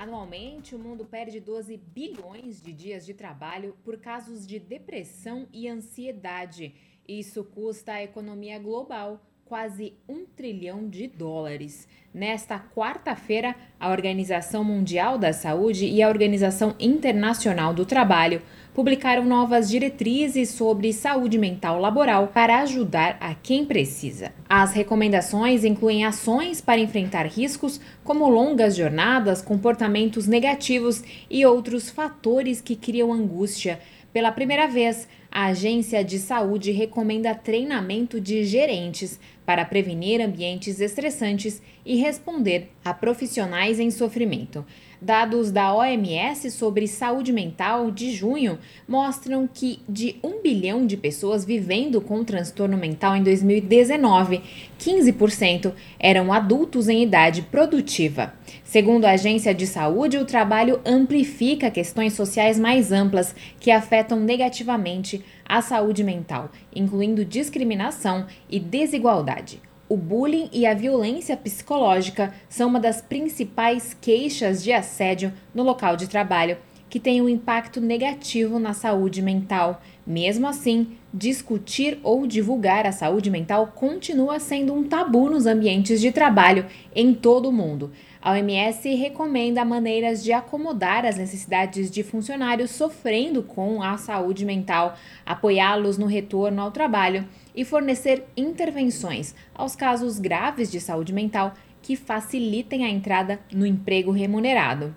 Anualmente, o mundo perde 12 bilhões de dias de trabalho por casos de depressão e ansiedade. Isso custa à economia global quase um trilhão de dólares. Nesta quarta-feira, a Organização Mundial da Saúde e a Organização Internacional do Trabalho publicaram novas diretrizes sobre saúde mental laboral para ajudar a quem precisa. As recomendações incluem ações para enfrentar riscos como longas jornadas, comportamentos negativos e outros fatores que criam angústia. Pela primeira vez, a Agência de Saúde recomenda treinamento de gerentes para prevenir ambientes estressantes e responder a profissionais em sofrimento. Dados da OMS sobre saúde mental de junho mostram que de 1 bilhão de pessoas vivendo com transtorno mental em 2019, 15% eram adultos em idade produtiva. Segundo a Agência de Saúde, o trabalho amplifica questões sociais mais amplas que afetam negativamente a saúde mental, incluindo discriminação e desigualdade. O bullying e a violência psicológica são uma das principais queixas de assédio no local de trabalho, que tem um impacto negativo na saúde mental. Mesmo assim, discutir ou divulgar a saúde mental continua sendo um tabu nos ambientes de trabalho em todo o mundo. A OMS recomenda maneiras de acomodar as necessidades de funcionários sofrendo com a saúde mental, apoiá-los no retorno ao trabalho e fornecer intervenções aos casos graves de saúde mental que facilitem a entrada no emprego remunerado.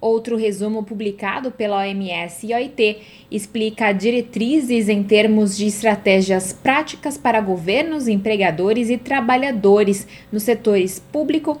Outro resumo publicado pela OMS e OIT explica diretrizes em termos de estratégias práticas para governos, empregadores e trabalhadores nos setores público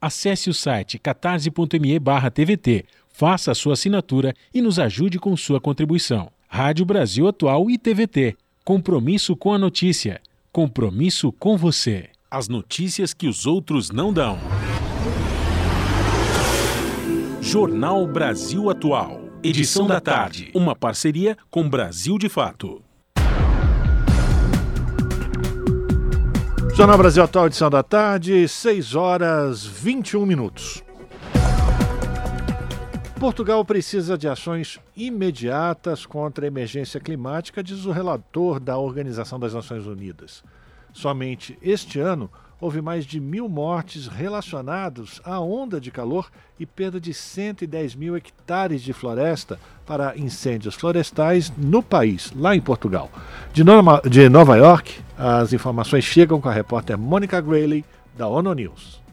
Acesse o site catarse.me/tvt, faça a sua assinatura e nos ajude com sua contribuição. Rádio Brasil Atual e TVT. Compromisso com a notícia. Compromisso com você. As notícias que os outros não dão. Jornal Brasil Atual. Edição da tarde. Uma parceria com Brasil de Fato. Jornal Brasil Atual, edição da tarde, 6 horas 21 minutos. Portugal precisa de ações imediatas contra a emergência climática, diz o relator da Organização das Nações Unidas. Somente este ano houve mais de mil mortes relacionadas à onda de calor e perda de 110 mil hectares de floresta para incêndios florestais no país, lá em Portugal. De, Nova York, as informações chegam com a repórter Mônica Grayley, da ONU News.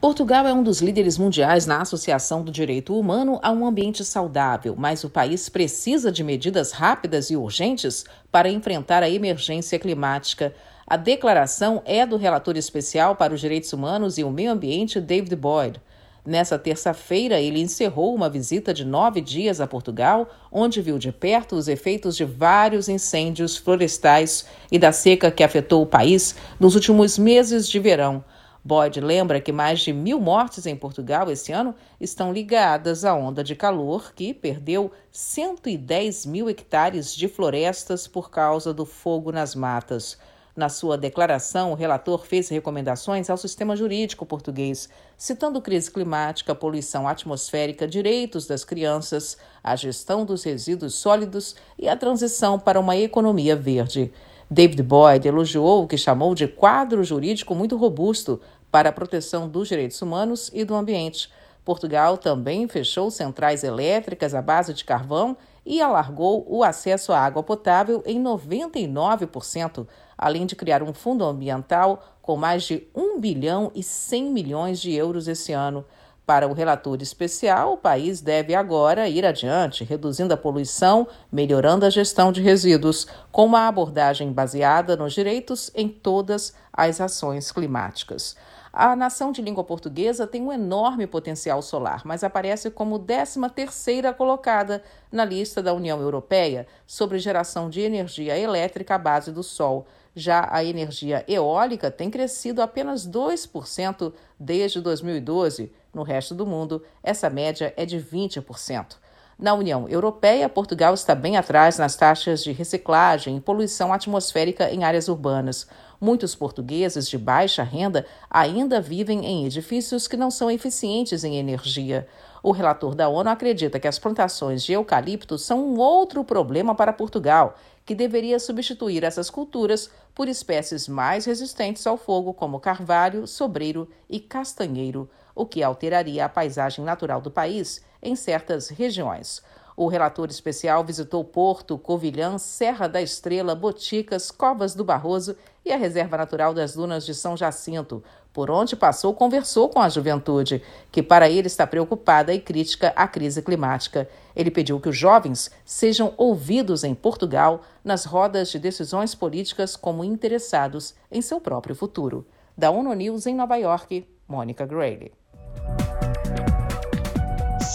Portugal é um dos líderes mundiais na Associação do Direito Humano a um ambiente saudável, mas o país precisa de medidas rápidas e urgentes para enfrentar a emergência climática. A declaração é do relator especial para os direitos humanos e o meio ambiente, David Boyd. Nessa terça-feira, ele encerrou uma visita de nove dias a Portugal, onde viu de perto os efeitos de vários incêndios florestais e da seca que afetou o país nos últimos meses de verão. Boyd lembra que mais de mil mortes em Portugal esse ano estão ligadas à onda de calor que perdeu 110 mil hectares de florestas por causa do fogo nas matas. Na sua declaração, o relator fez recomendações ao sistema jurídico português, citando crise climática, poluição atmosférica, direitos das crianças, a gestão dos resíduos sólidos e a transição para uma economia verde. David Boyd elogiou o que chamou de quadro jurídico muito robusto para a proteção dos direitos humanos e do ambiente. Portugal também fechou centrais elétricas à base de carvão e alargou o acesso à água potável em 99%, além de criar um fundo ambiental com mais de 1 bilhão e 100 milhões de euros esse ano. Para o relator especial, o país deve agora ir adiante, reduzindo a poluição, melhorando a gestão de resíduos, com uma abordagem baseada nos direitos em todas as ações climáticas. A nação de língua portuguesa tem um enorme potencial solar, mas aparece como 13ª colocada na lista da União Europeia sobre geração de energia elétrica à base do sol. Já a energia eólica tem crescido apenas 2% desde 2012. No resto do mundo, essa média é de 20%. Na União Europeia, Portugal está bem atrás nas taxas de reciclagem e poluição atmosférica em áreas urbanas. Muitos portugueses de baixa renda ainda vivem em edifícios que não são eficientes em energia. O relator da ONU acredita que as plantações de eucalipto são um outro problema para Portugal que deveria substituir essas culturas por espécies mais resistentes ao fogo, como carvalho, sobreiro e castanheiro, o que alteraria a paisagem natural do país em certas regiões. O relator especial visitou Porto, Covilhã, Serra da Estrela, Boticas, Covas do Barroso e a Reserva Natural das Dunas de São Jacinto. Por onde passou, conversou com a juventude, que para ele está preocupada e crítica à crise climática. Ele pediu que os jovens sejam ouvidos em Portugal nas rodas de decisões políticas como interessados em seu próprio futuro. Da ONU News em Nova York, Mônica Grayle.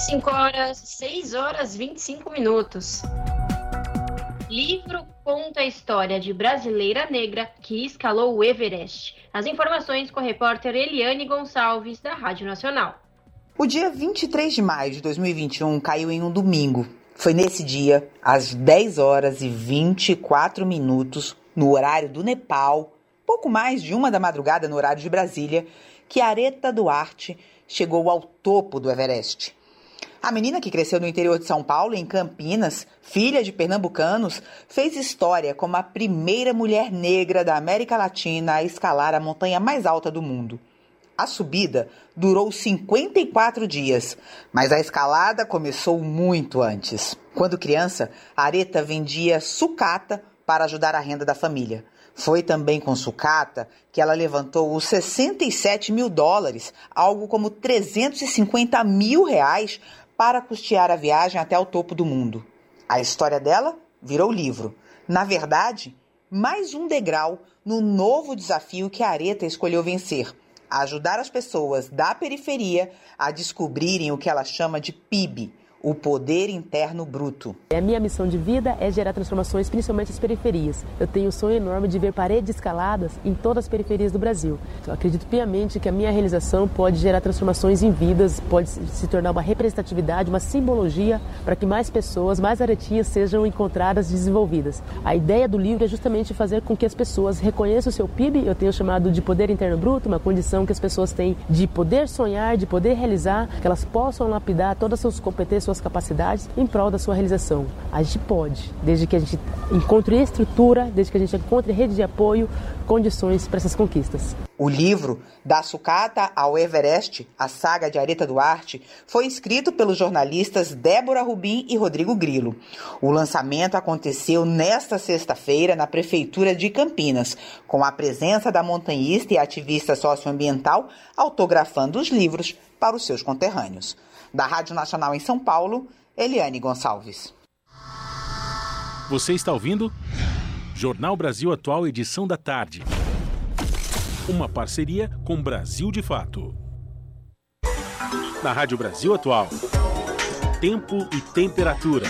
5 horas, 6 horas 25 minutos. Livro conta a história de brasileira negra que escalou o Everest. As informações com a repórter Eliane Gonçalves, da Rádio Nacional. O dia 23 de maio de 2021 caiu em um domingo. Foi nesse dia, às 10 horas e 24 minutos, no horário do Nepal, pouco mais de uma da madrugada no horário de Brasília, que Areta Duarte chegou ao topo do Everest. A menina que cresceu no interior de São Paulo, em Campinas, filha de pernambucanos, fez história como a primeira mulher negra da América Latina a escalar a montanha mais alta do mundo. A subida durou 54 dias, mas a escalada começou muito antes. Quando criança, Areta vendia sucata para ajudar a renda da família. Foi também com sucata que ela levantou os 67 mil dólares, algo como 350 mil reais, para custear a viagem até o topo do mundo. A história dela virou livro. Na verdade, mais um degrau no novo desafio que a Areta escolheu vencer: ajudar as pessoas da periferia a descobrirem o que ela chama de PIB o poder interno bruto. A minha missão de vida é gerar transformações, principalmente nas periferias. Eu tenho um sonho enorme de ver paredes escaladas em todas as periferias do Brasil. Eu acredito piamente que a minha realização pode gerar transformações em vidas, pode se tornar uma representatividade, uma simbologia para que mais pessoas, mais aretias sejam encontradas e desenvolvidas. A ideia do livro é justamente fazer com que as pessoas reconheçam o seu PIB, eu tenho chamado de poder interno bruto, uma condição que as pessoas têm de poder sonhar, de poder realizar, que elas possam lapidar todas as suas competências, suas capacidades em prol da sua realização. A gente pode, desde que a gente encontre estrutura, desde que a gente encontre rede de apoio, condições para essas conquistas. O livro Da Sucata ao Everest, a saga de Areta Duarte, foi escrito pelos jornalistas Débora Rubim e Rodrigo Grilo. O lançamento aconteceu nesta sexta-feira na Prefeitura de Campinas, com a presença da montanhista e ativista socioambiental autografando os livros para os seus conterrâneos. Da Rádio Nacional em São Paulo, Eliane Gonçalves. Você está ouvindo? Jornal Brasil Atual, edição da tarde. Uma parceria com Brasil de Fato. Na Rádio Brasil Atual. Tempo e temperatura.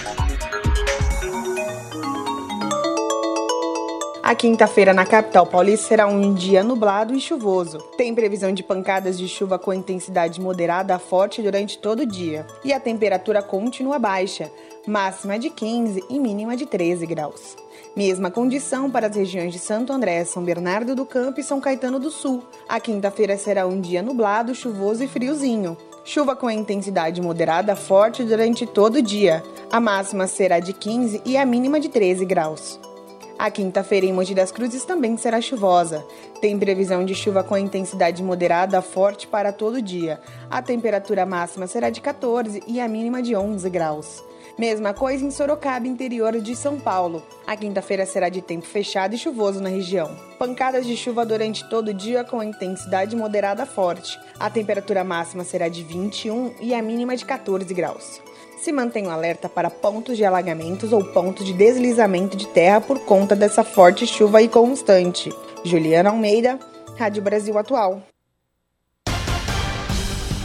A quinta-feira na capital paulista será um dia nublado e chuvoso. Tem previsão de pancadas de chuva com intensidade moderada a forte durante todo o dia. E a temperatura continua baixa, máxima de 15 e mínima de 13 graus. Mesma condição para as regiões de Santo André, São Bernardo do Campo e São Caetano do Sul. A quinta-feira será um dia nublado, chuvoso e friozinho. Chuva com intensidade moderada forte durante todo o dia. A máxima será de 15 e a mínima de 13 graus. A quinta-feira em Mogi das Cruzes também será chuvosa. Tem previsão de chuva com intensidade moderada forte para todo dia. A temperatura máxima será de 14 e a mínima de 11 graus. Mesma coisa em Sorocaba, interior de São Paulo. A quinta-feira será de tempo fechado e chuvoso na região. Pancadas de chuva durante todo o dia com intensidade moderada forte. A temperatura máxima será de 21 e a mínima de 14 graus. Se o alerta para pontos de alagamentos ou pontos de deslizamento de terra por conta dessa forte chuva e constante. Juliana Almeida, Rádio Brasil Atual.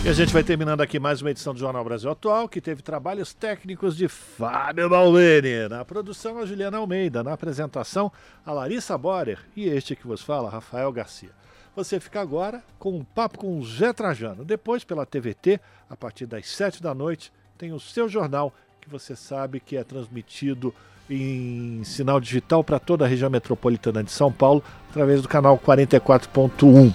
E a gente vai terminando aqui mais uma edição do Jornal Brasil Atual, que teve trabalhos técnicos de Fábio Balbini. Na produção, a Juliana Almeida. Na apresentação, a Larissa Borer. E este que vos fala, Rafael Garcia. Você fica agora com um papo com o Zé Trajano. Depois, pela TVT, a partir das sete da noite, tem o seu jornal, que você sabe que é transmitido em sinal digital para toda a região metropolitana de São Paulo, através do canal 44.1.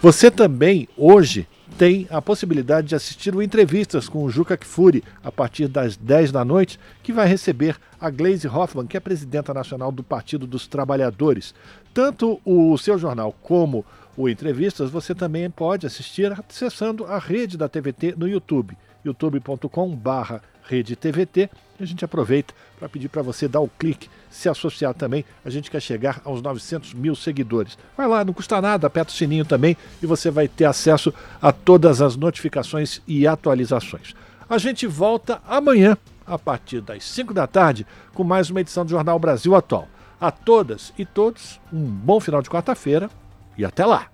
Você também, hoje, tem a possibilidade de assistir o Entrevistas com o Juca Kfouri a partir das 10 da noite, que vai receber a Glaze Hoffman, que é presidenta nacional do Partido dos Trabalhadores. Tanto o seu jornal como o Entrevistas você também pode assistir acessando a rede da TVT no YouTube, youtube.com/barra Rede TVT. E a gente aproveita para pedir para você dar o clique, se associar também. A gente quer chegar aos 900 mil seguidores. Vai lá, não custa nada, aperta o sininho também e você vai ter acesso a todas as notificações e atualizações. A gente volta amanhã, a partir das 5 da tarde, com mais uma edição do Jornal Brasil Atual. A todas e todos, um bom final de quarta-feira e até lá!